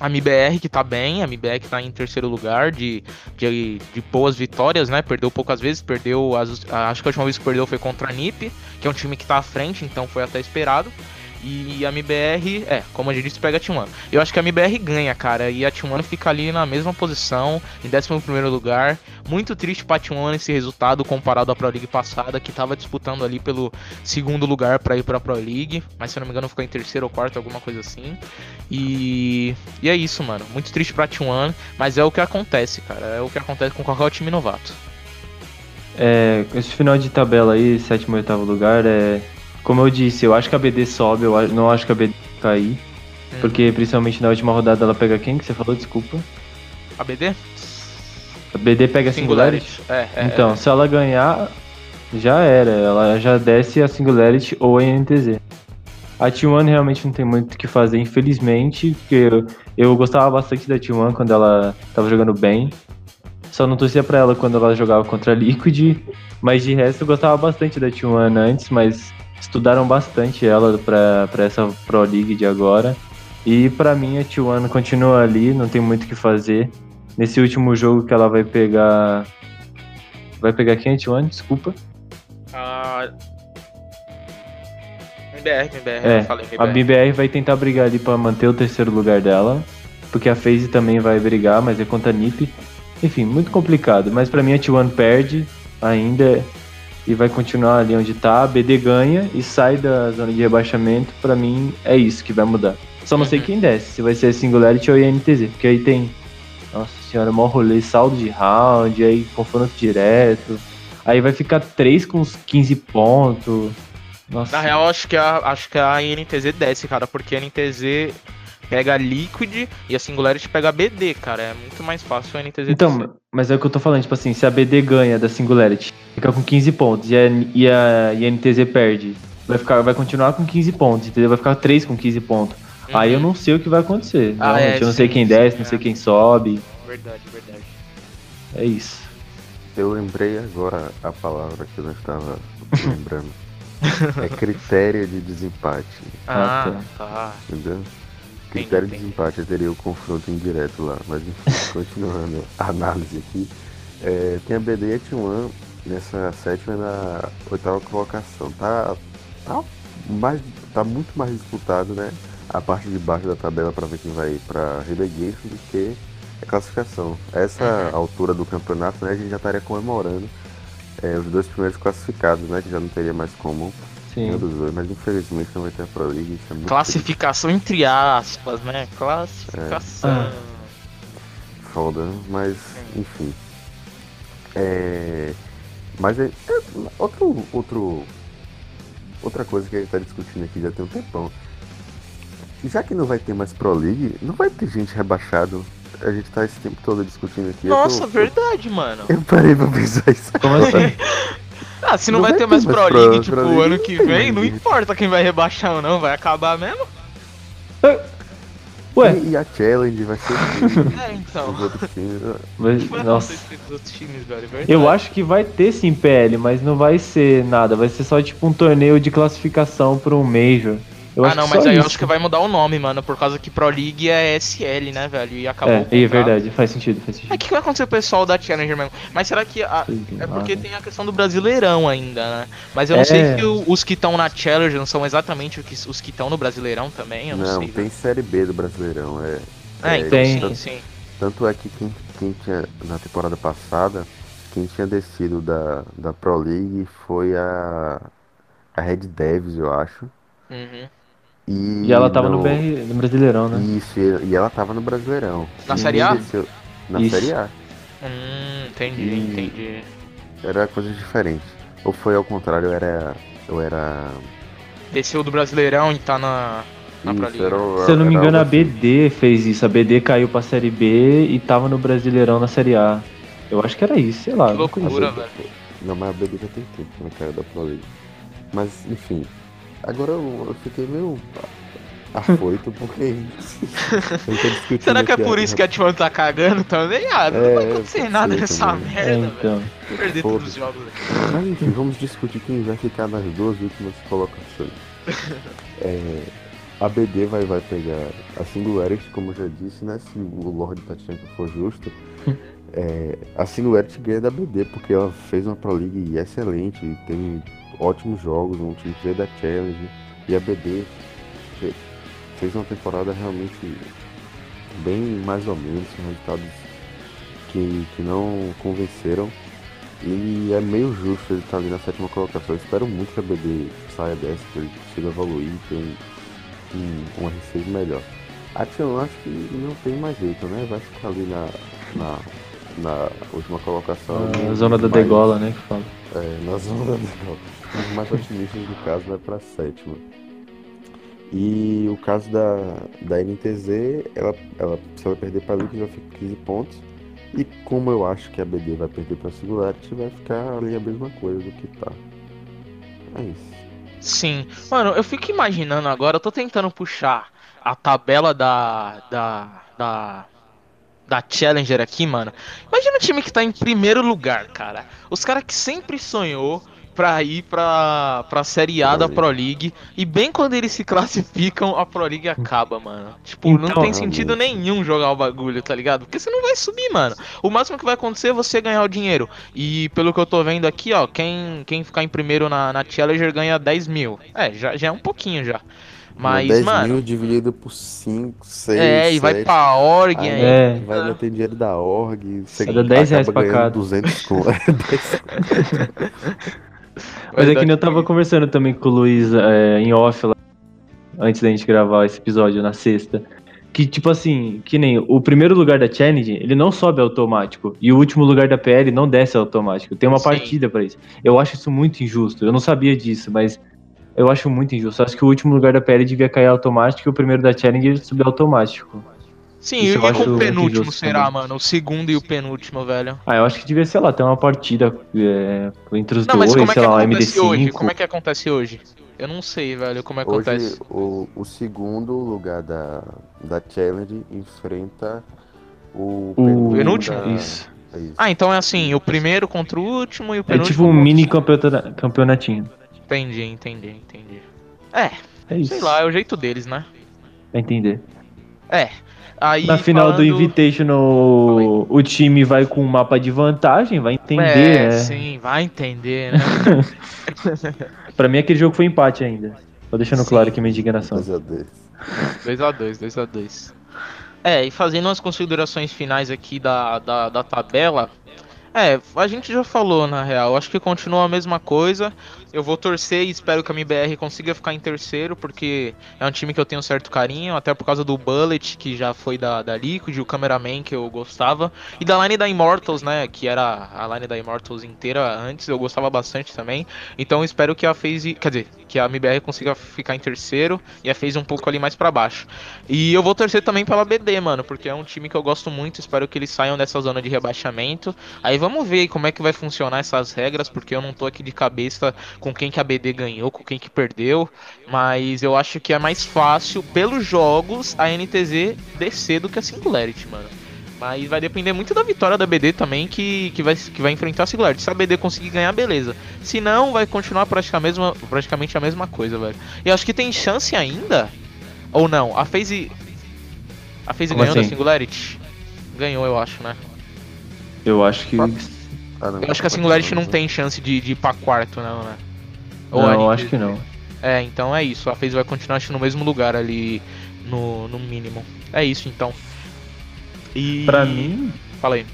A MBR que tá bem, a MBR que tá em terceiro lugar de, de, de boas vitórias, né? Perdeu poucas vezes, perdeu. As, acho que a última vez que perdeu foi contra a NiP, que é um time que tá à frente, então foi até esperado. E a MBR, é, como a gente disse, pega a T1. Eu acho que a MBR ganha, cara. E a T1 fica ali na mesma posição, em 11 lugar. Muito triste pra T1 esse resultado comparado à Pro League passada, que tava disputando ali pelo segundo lugar pra ir pra Pro League. Mas se não me engano, ficou em terceiro ou quarto, alguma coisa assim. E, e é isso, mano. Muito triste pra T1, mas é o que acontece, cara. É o que acontece com qualquer time novato. É, esse final de tabela aí, sétimo e oitavo lugar, é. Como eu disse, eu acho que a BD sobe, eu não acho que a BD vai cair. Porque principalmente na última rodada ela pega quem que você falou? Desculpa. A BD? A BD pega a Singularity. É, é, Então, se ela ganhar, já era. Ela já desce a Singularity ou a NTZ. A T1 realmente não tem muito o que fazer, infelizmente, porque eu, eu gostava bastante da T1 quando ela tava jogando bem. Só não torcia pra ela quando ela jogava contra a Liquid, mas de resto eu gostava bastante da T1 antes, mas estudaram bastante ela pra, pra essa Pro League de agora. E pra mim a T1 continua ali, não tem muito o que fazer. Nesse último jogo que ela vai pegar. Vai pegar quem a T1? Desculpa. A... MBR, MBR, É, eu falei A MBR. BBR vai tentar brigar ali pra manter o terceiro lugar dela. Porque a FaZe também vai brigar, mas é contra a NiP. Enfim, muito complicado. Mas pra mim a T1 perde ainda e vai continuar ali onde tá. A BD ganha e sai da zona de rebaixamento. Pra mim é isso que vai mudar. Só não sei Uhum. quem desce, se vai ser a Singularity ou a INTZ. Porque aí tem. Nossa senhora, maior rolê, saldo de round, aí confronto direto. Aí vai ficar 3 com uns 15 pontos. Nossa. Na real, acho que a, acho que a NTZ desce, cara, porque a NTZ pega a Liquid e a Singularity pega a BD, cara. É muito mais fácil a NTZ. Então, mas é o que eu tô falando, tipo assim, se a BD ganha da Singularity, fica com 15 pontos e a, e a INTZ perde, vai, ficar, vai continuar com 15 pontos, entendeu? Vai ficar 3 com 15 pontos. Aí eu não sei o que vai acontecer. Ah, realmente. é, eu não sei sim, quem sim, desce, é. não sei quem sobe. Verdade, verdade. É isso. Eu lembrei agora a palavra que eu não estava lembrando. *laughs* É critério de desempate, Ah, Ah, tá. entendeu? Critério de desempate teria o confronto indireto lá. Mas enfim, *laughs* continuando a análise aqui. É, tem a BD e a T1 nessa sétima e na oitava colocação. Tá, tá, mais, tá muito mais disputado, né? A parte de baixo da tabela para ver quem vai para relegation do que a classificação. Essa Uhum. altura do campeonato, né, a gente já estaria comemorando é, os dois primeiros classificados, né? Que já não teria mais como Sim. dos dois, mas infelizmente não vai ter a Pro League. Isso é muito Classificação entre aspas, né? Classificação. Ah. foda, mas enfim. É, mas é, é outro, outro, outra coisa que a gente tá discutindo aqui já tem um tempão. Já que não vai ter mais Pro League, não vai ter gente rebaixado a gente tá esse tempo todo discutindo aqui. eu Nossa, tô- verdade, mano. Eu parei pra pensar isso. Como assim? *laughs* *laughs* Ah, se não, Não vai vai ter mais mais Pro Pro- League, tipo, Pro League, ano que tem vem, *laughs* não importa quem vai rebaixar ou não, vai acabar mesmo. Ué, E a challenge vai ser *laughs* É, então. mas, nossa. times, velho, é. Eu acho que vai ter sim PL, mas não vai ser nada. Vai ser só tipo um torneio de classificação para um Major. Eu ah, acho não, que mas aí eu isso. acho que vai mudar o nome, mano, por causa que Pro League é SL, né, velho? E acabou o É, é verdade, faz sentido, faz Mas o sentido. que vai acontecer com o pessoal da Challenger mesmo? Mas será que. a- É porque tem a questão do Brasileirão ainda, né? Mas eu não É. sei se os que estão na Challenger não são exatamente os que estão no Brasileirão também, eu não, Não, sei. tem série B do Brasileirão. É, É, é, então tem. sim, sim. Tanto é que quem, quem tinha, na temporada passada, quem tinha descido da, da Pro League foi a, a Red Devils, eu acho. Uhum. E, E ela tava no, BR, no Brasileirão, né? Isso, e e ela tava no Brasileirão. Na Quem Série A? desceu- Na Isso. Série A. Hum, entendi, E- entendi. Era coisa diferente. Ou foi ao contrário, eu era. Eu era. Desceu do Brasileirão e tá na, isso, era o- Se eu não me era engano, a algo assim. BD fez isso. A BD caiu pra Série B e tava no Brasileirão na Série A. Eu acho que era isso, sei lá. Que loucura, velho. Não, mas a BD já tem tempo na cara da Pro League. Mas, enfim. Agora eu, eu fiquei meio afoito *laughs* porque. tá *laughs* Será que é por isso que a T1 tá cagando também? Ah, não É, vai acontecer pode nada nessa também. É, merda, velho. então. Perder Foda-se. todos os jogos aqui. Mas enfim, vamos discutir quem vai ficar nas duas últimas colocações. *laughs* É, a BD vai, vai pegar a Singularity, como eu já disse, né? Se o Lord Tatianka for justo. É, a Singularity ganha da BD porque ela fez uma Pro League excelente, teve ótimos jogos, um time veio da Challenge. E a BD fe- fez uma temporada realmente bem mais ou menos, com resultados que, que não convenceram. E é meio justo ele estar ali na sétima colocação. Eu espero muito que a BD saia dessa, que ele consiga evoluir ter um, um, um R6 melhor. A Tion acho que não tem mais jeito, né? Vai ficar ali na, na, na última colocação. Na zona da mais- degola, né? Que fala. É, na zona da degola. Os mais otimistas do caso vai pra sétima. E o caso da, da NTZ, ela, ela, se ela perder pra Liquid, vai ficar 15 pontos. E como eu acho que a BD vai perder pra Singularity, vai ficar ali a mesma coisa do que tá. É isso. Sim. Mano, eu fico imaginando agora, eu tô tentando puxar a tabela da. da. da. Da Challenger aqui, mano. Imagina o time que tá em primeiro lugar, cara. Os caras que sempre sonhou pra ir pra, pra Série A da. Pro League. E bem quando eles se classificam, a Pro League acaba, mano. Tipo, não Então, tem sentido nenhum jogar o bagulho, tá ligado? Porque você não vai subir, mano. O máximo que vai acontecer é você ganhar o dinheiro. E pelo que eu tô vendo aqui, ó, quem, quem ficar em primeiro na, na Challenger ganha 10 mil. É, já, já é um pouquinho já. Mas, 10 mano. mil dividido por 5, 6, É, e vai pra org Aí aí. É. Vai não ter dinheiro da org. Você dar 10 reais pra cada. 200 conto. *laughs* *laughs* Mas é que nem eu tava conversando também com o Luiz é, em off lá, antes da gente gravar esse episódio na sexta. Que, tipo assim, que nem o primeiro lugar da Challenge, ele não sobe automático. E o último lugar da PL não desce automático. Tem uma Sim. partida pra isso. Eu acho isso muito injusto. Eu não sabia disso, mas eu acho muito injusto. Eu acho que o último lugar da PL devia cair automático e o primeiro da Challenge subir automático. Sim, Isso e eu com acho o penúltimo será, também. mano? O segundo e o penúltimo, velho. Ah, eu acho que devia, sei lá, ter uma partida é, entre os Não, mas dois, como é que sei lá, um acontece MD5. hoje? Como é que acontece hoje? Eu não sei, velho, como é que Hoje, acontece. o, o segundo lugar da, da Challenge enfrenta o O Penúltimo? da- Isso. é isso. Ah, então é assim, o primeiro contra o último e o É penúltimo. tipo um mini campeona- campeonatinho. Entendi, entendi, entendi. É, É isso. sei lá, é o jeito deles, né? Vai entender. É. Aí Na final do falando- Invitational, o time vai com um mapa de vantagem, vai entender, É, né? sim, vai entender, né? *laughs* Pra mim aquele jogo foi empate ainda. Tô deixando Sim. claro aqui minha indignação. Mas, meu Deus. 2x2, 2x2. É, e fazendo umas considerações finais aqui da, da, da tabela, É, a gente já falou na real. Acho que continua a mesma coisa. Eu vou torcer e espero que a MBR consiga ficar em terceiro, porque é um time que eu tenho certo carinho, até por causa do Bullet, que já foi da, da Liquid, o Cameraman, que eu gostava, e da line da Immortals, né? Que era a line da Immortals inteira antes, eu gostava bastante também. Então espero que a FaZe, quer dizer, que a MBR consiga ficar em terceiro e a FaZe um pouco ali mais para baixo. E eu vou torcer também pela BD, mano, porque é um time que eu gosto muito, espero que eles saiam dessa zona de rebaixamento. Aí vamos ver como é que vai funcionar essas regras, porque eu não tô aqui de cabeça com quem que a BD ganhou, com quem que perdeu, mas eu acho que é mais fácil, pelos jogos, a NTZ descer do que a Singularity, mano. Mas vai depender muito da vitória da BD também, que, que, vai, que vai enfrentar a Singularity. Se a BD conseguir ganhar, beleza. Se não, vai continuar praticamente a mesma, praticamente a mesma coisa, velho. E acho que tem chance ainda, ou não, a FaZe... A FaZe ganhou da assim? Singularity? Ganhou, eu acho, né? Eu acho que. Ah, não, Eu acho que a Singularity não tem chance de, de ir pra quarto, não, né? Ou Não, acho que não. É, então é isso. A FaZe vai continuar acho, no mesmo lugar ali, no, no mínimo. É isso, então. E... Pra mim. Fala aí.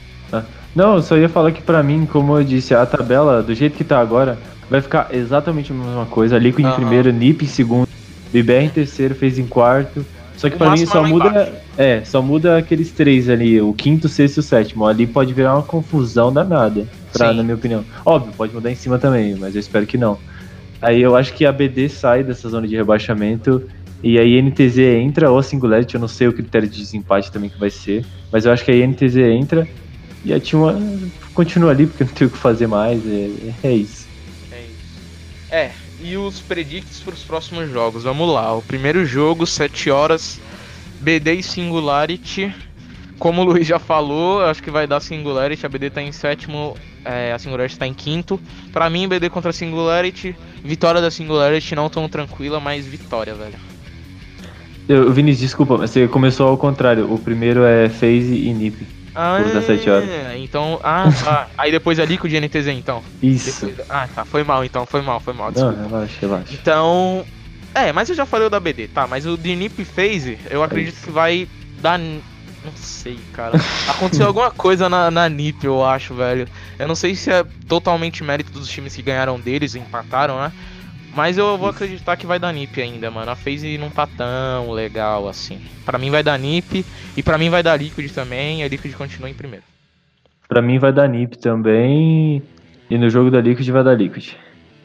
Não, eu só ia falar que pra mim, como eu disse, a tabela, do jeito que tá agora, vai ficar exatamente a mesma coisa. Liquid em primeiro, NiP em segundo, BBR em terceiro, fez em quarto. Só que O pra mim é só lá muda. embaixo. É, só muda aqueles três ali, o quinto, sexto e o sétimo. Ali pode virar uma confusão danada, pra, Sim. na minha opinião. Óbvio, pode mudar em cima também, mas eu espero que não. Aí eu acho que a BD sai dessa zona de rebaixamento. E aí NTZ entra, ou a Singularity, eu não sei o critério de desempate também que vai ser. Mas eu acho que a NTZ entra e a T1 continua ali porque não tem o que fazer mais. É, é isso. É. É, e os predicts para os próximos jogos. Vamos lá. O primeiro jogo, 7 horas, BD e Singularity. Como o Luiz já falou, acho que vai dar Singularity. A BD tá em sétimo, é, a Singularity tá em quinto. Pra mim, BD contra Singularity. Vitória da Singularity não tão tranquila, mas vitória, velho. Eu, Vinícius, desculpa, mas você começou ao contrário. O primeiro é FaZe e NiP. Ah, das sete horas. então. Ah, *laughs* tá. Aí depois é Liquid e NTZ, então. Isso. Depois- ah, tá. Foi mal, então. Foi mal, foi mal. Não, Desculpa. relaxa, relaxa. Então. É, mas eu já falei o da BD, tá? Mas o de Nip Phase, eu acredito que vai dar. Não sei, cara. Aconteceu *laughs* alguma coisa na, na Nip, eu acho, velho. Eu não sei se é totalmente mérito dos times que ganharam deles e empataram, né? Mas eu vou acreditar que vai dar Nip ainda, mano. A FaZe não tá tão legal assim. Pra mim vai dar Nip e pra mim vai dar Liquid também. E a Liquid continua em primeiro. Pra mim vai dar NiP também. E no jogo da Liquid vai dar Liquid.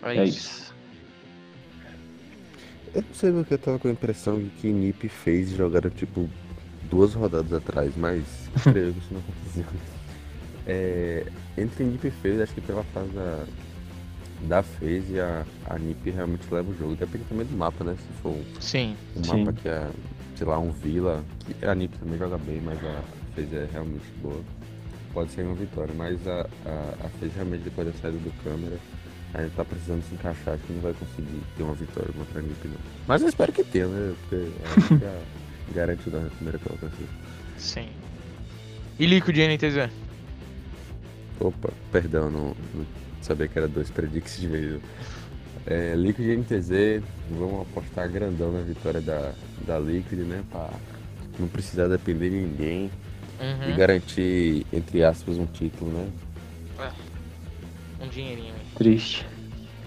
É, É isso. isso. Eu não sei porque eu tava com a impressão de que Nip fez jogaram tipo duas rodadas atrás, mas creio que isso não aconteceu. É, entre Nip e FaZe, acho que pela fase da, da FaZe, a, a Nip realmente leva o jogo. Depende também do mapa, né? Se for um, Sim. um Sim. mapa que é, sei lá, um Vila, que a Nip também joga bem, mas a FaZe é realmente boa. Pode ser uma vitória, mas a, a, a FaZe realmente depois da saída do câmera, a gente tá precisando se encaixar, acho que não vai conseguir ter uma vitória contra a Nip não. Mas eu espero que tenha, né? Porque é garante da primeira colocação. Sim. E Liquid e NTZ? Opa, perdão, não, não sabia que era dois predicts de vez. É, Liquid e NTZ, vamos apostar grandão na vitória da, da Liquid, né? Pra não precisar depender de ninguém e Uhum. garantir, entre aspas, um título, né? Um dinheirinho aí. Triste.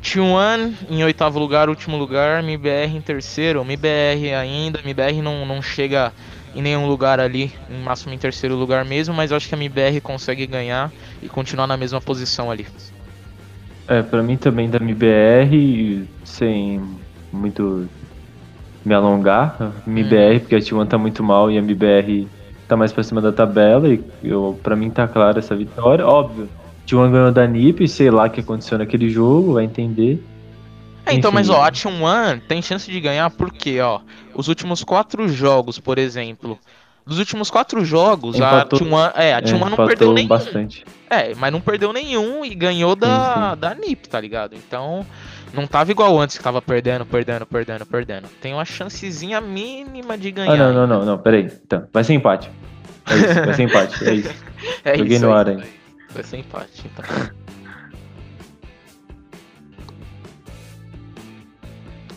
T1 em oitavo lugar, último lugar, MBR em terceiro. MBR ainda, MBR não, não chega em nenhum lugar ali, em máximo em terceiro lugar mesmo, mas eu acho que a MBR consegue ganhar e continuar na mesma posição ali. É, pra mim também da MBR, sem muito me alongar, MBR, porque a T1 tá muito mal e a MBR tá mais pra cima da tabela e eu, pra mim tá clara essa vitória. Óbvio, T1 ganhou da NiP, sei lá o que aconteceu naquele jogo, vai entender. É, então, mas ó, a T1 tem chance de ganhar porque, ó, os últimos quatro jogos, por exemplo. Dos últimos quatro jogos, Empatou- a T1, é, a É, T1 não empatou perdeu nenhum. bastante. É, mas não perdeu nenhum e ganhou da, Sim, da NiP, tá ligado? Então, não tava igual antes que tava perdendo, perdendo, perdendo, perdendo. Tem uma chancezinha mínima de ganhar. Ah, não, não, não, não, peraí. Então, vai ser empate. É isso, vai ser empate, é isso. *laughs* É Joguei isso no ar ainda. Vai ser empate, então. *laughs*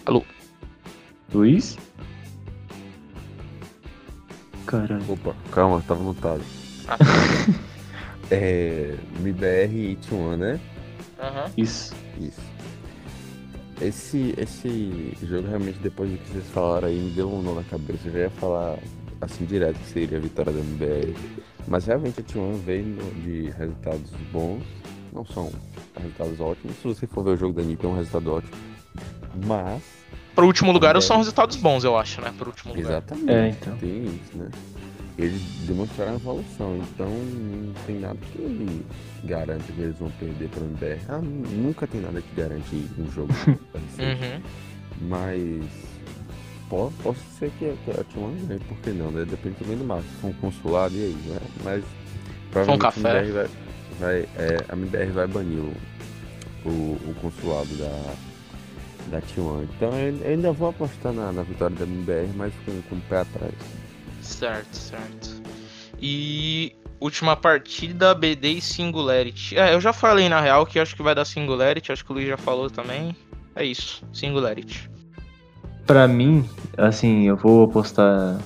Alô? Luiz? Caralho. Opa, calma, tava mutado. Ah, *laughs* É. MBR e T1, né? Aham. Isso. Isso. Esse, esse jogo realmente, depois do que vocês falaram aí, me deu um nó na cabeça. Eu já ia falar assim direto que seria a vitória da MBR. Mas realmente a T1 veio de resultados bons. Não são resultados ótimos. Se você for ver o jogo da NiP, é um resultado ótimo. Mas. Pro último lugar É. são resultados bons, eu acho, né? Pro último lugar. Exatamente. É, então. Tem isso, né? Eles demonstraram evolução, então não tem nada que garanta que eles vão perder para o MBR. Ah, nunca tem nada que garante um jogo. *laughs* Uhum. Mas po- posso ser que, que a T1 ganhe, por que não, né? Depende também do máximo. Se for um consulado e aí, né? Mas provavelmente café. a MBR vai, vai, é, a MBR vai banir o, o, o consulado da, da T1. Então eu eu ainda vou apostar na, na vitória da MBR, mas com, com o pé atrás. Certo, certo. E última partida, BD e Singularity. É, eu já falei na real que acho que vai dar Singularity, acho que o Luiz já falou também. É isso, Singularity. Pra mim, assim, eu vou apostar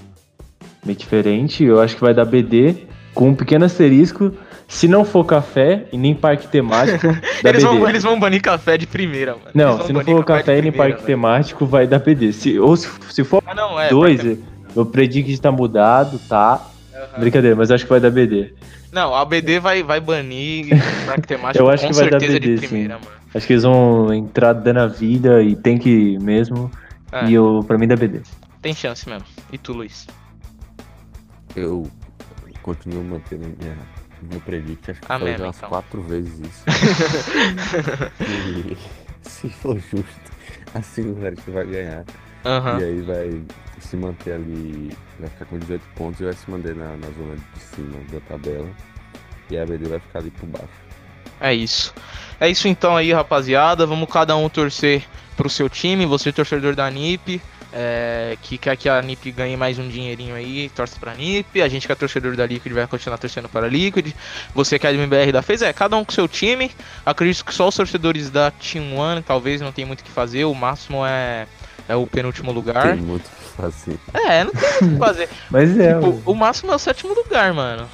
meio diferente. Eu acho que vai dar BD com um pequeno asterisco. Se não for café e nem parque temático, *laughs* dá Eles BD. vão, eles vão banir café de primeira, mano. Não, se não for café e de nem parque velho. temático, vai dar BD. Se, ou se, se for Ah, não, é. dois, parque- eu predigo que tá mudado, tá? Aham. Brincadeira, mas acho que vai dar BD. Não, a BD vai, vai banir parque temático Eu acho que vai dar BD, *laughs* primeira, mano. Acho que eles vão entrar dando a vida e tem que mesmo. É. E eu, pra mim dá BD. Tem chance mesmo. E tu, Luiz? Eu continuo mantendo minha, meu predict, acho que Ah, mesmo, já umas então. quatro vezes isso. *laughs* e se for justo, a Singularity vai ganhar. Aham. E aí vai se manter ali, vai ficar com 18 pontos e vai se manter na, na zona de cima da tabela. E a BD vai ficar ali por baixo. É isso. É isso então aí, rapaziada. Vamos cada um torcer pro seu time. Você, torcedor da NIP, é, que quer que a NIP ganhe mais um dinheirinho aí, torce pra NIP. A gente que é torcedor da Liquid vai continuar torcendo para a Liquid. Você que é do MBR da FaZe, é cada um com seu time. Acredito que só os torcedores da Team One talvez não tem muito o que fazer. O máximo é, é o penúltimo lugar. Tem muito o que fazer. É, não tem muito o que fazer. *laughs* Mas é, Tipo, o máximo é o sétimo lugar, mano.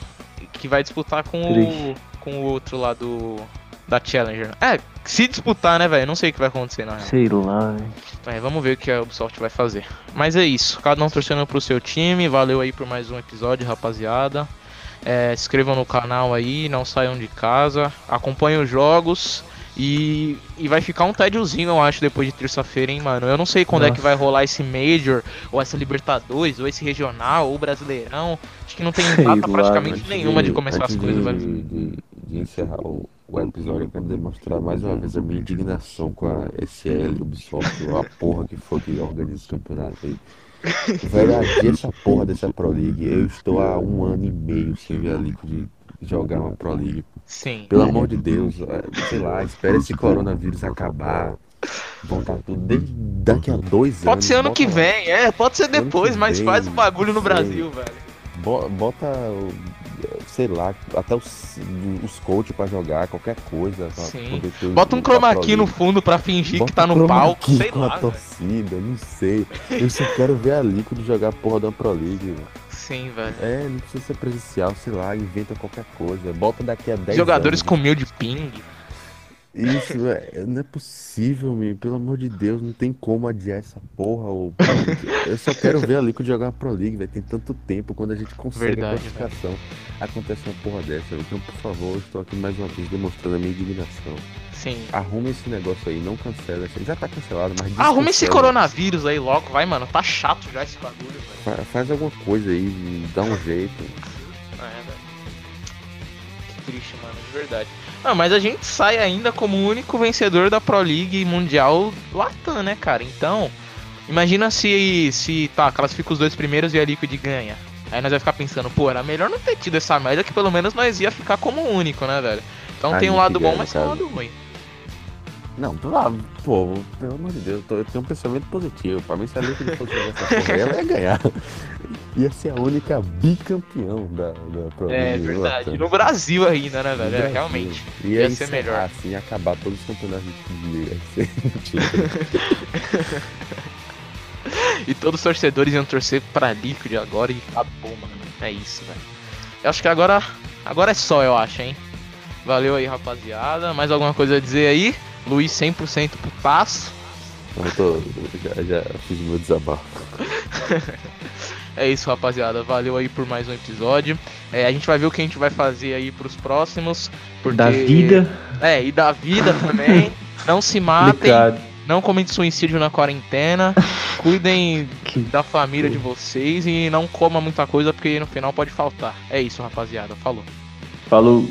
Que vai disputar com o, com o outro lá do. Da Challenger. É, se disputar, né, velho? Não sei o que vai acontecer, na real. sei lá, velho. É, vamos ver o que a Ubisoft vai fazer. Mas é isso. Cada um torcendo pro seu time. Valeu aí por mais um episódio, rapaziada. É, se inscrevam no canal aí, não saiam de casa. Acompanhem os jogos. E, e vai ficar um tédiozinho, eu acho, depois de terça-feira, hein, mano. Eu não sei quando é que Nossa. vai rolar esse Major, ou essa Libertadores, ou esse Regional, ou Brasileirão. Acho que não tem data praticamente nenhuma de começar as coisas, velho. De, de encerrar o, o episódio, eu quero demonstrar mais uma vez a minha indignação com a SL, Ubisoft, a porra que for que organiza o campeonato aí. Velho, essa porra dessa Pro League. Eu estou há um ano e meio sem ver a Liquid jogar uma Pro League. Sim. Pelo amor de Deus, é, sei lá, espera esse coronavírus acabar. Voltar tudo desde daqui a dois anos. Pode ser ano que lá. vem, é, pode ser depois, mas vem, faz o bagulho no. Brasil, velho. Bo- Bota, o- sei lá, até os, os coaches pra jogar, qualquer coisa. Ter Bota um chroma key no fundo pra fingir Bota que tá um no palco, sei com lá. a torcida, não sei. Eu só quero ver a Liquid jogar a porra da Pro League. velho. Sim, velho. É, não precisa ser presencial, sei lá, inventa qualquer coisa. Bota daqui a 10 Jogadores anos. com mil de ping. Isso, é, não é possível, meu. Pelo amor de Deus, não tem como adiar essa porra. Ou... Eu só quero ver a Liquid jogar a Pro League, velho. Tem tanto tempo quando a gente consegue Verdade, a classificação. Acontece uma porra dessa. véio. Então, por favor, eu estou aqui mais uma vez demonstrando a minha indignação. Sim. Arrume esse negócio aí, não cancela. Já tá cancelado, mas Arruma esse coronavírus aí logo, vai, mano. Tá chato já esse bagulho, velho. Fa- Faz alguma coisa aí, dá um jeito. Triste, mano, de verdade. Ah, mas a gente sai ainda como o único vencedor da Pro League Mundial Latam, né, cara? Então, imagina se, se tá, classifica os dois primeiros e a Liquid ganha. Aí nós vai ficar pensando, pô, era melhor não ter tido essa merda que pelo menos nós ia ficar como único, né, velho? Então A tem um lado bom, mas tem um lado ruim. Não, pelo, pô, pelo amor de Deus, eu, tô- tenho um pensamento positivo. Pra mim, se a Liquid fosse essa porra, ela ia ganhar. *laughs* Ia ser a única bicampeão da, da Pro É verdade. No Brasil ainda, né, velho? É, realmente. Ia, Ia ser melhor. assim, acabar todos os campeonatos de. *laughs* *laughs* E todos os torcedores iam torcer pra Liquid agora e acabou, mano. É isso, velho. Eu acho que agora Agora é só, eu acho, hein? Valeu aí, rapaziada. Mais alguma coisa a dizer aí? Luiz 100% putaço. Eu tô, já, já fiz meu desabafo. *laughs* É isso, rapaziada. Valeu aí por mais um episódio. É, a gente vai ver o que a gente vai fazer aí pros próximos. Porque... Da vida. É, e da vida também. *laughs* Não se matem. Complicado. Não cometam suicídio na quarentena. *laughs* Cuidem Que- da família de vocês e não coma muita coisa porque no final pode faltar. É isso, rapaziada. Falou. Falou.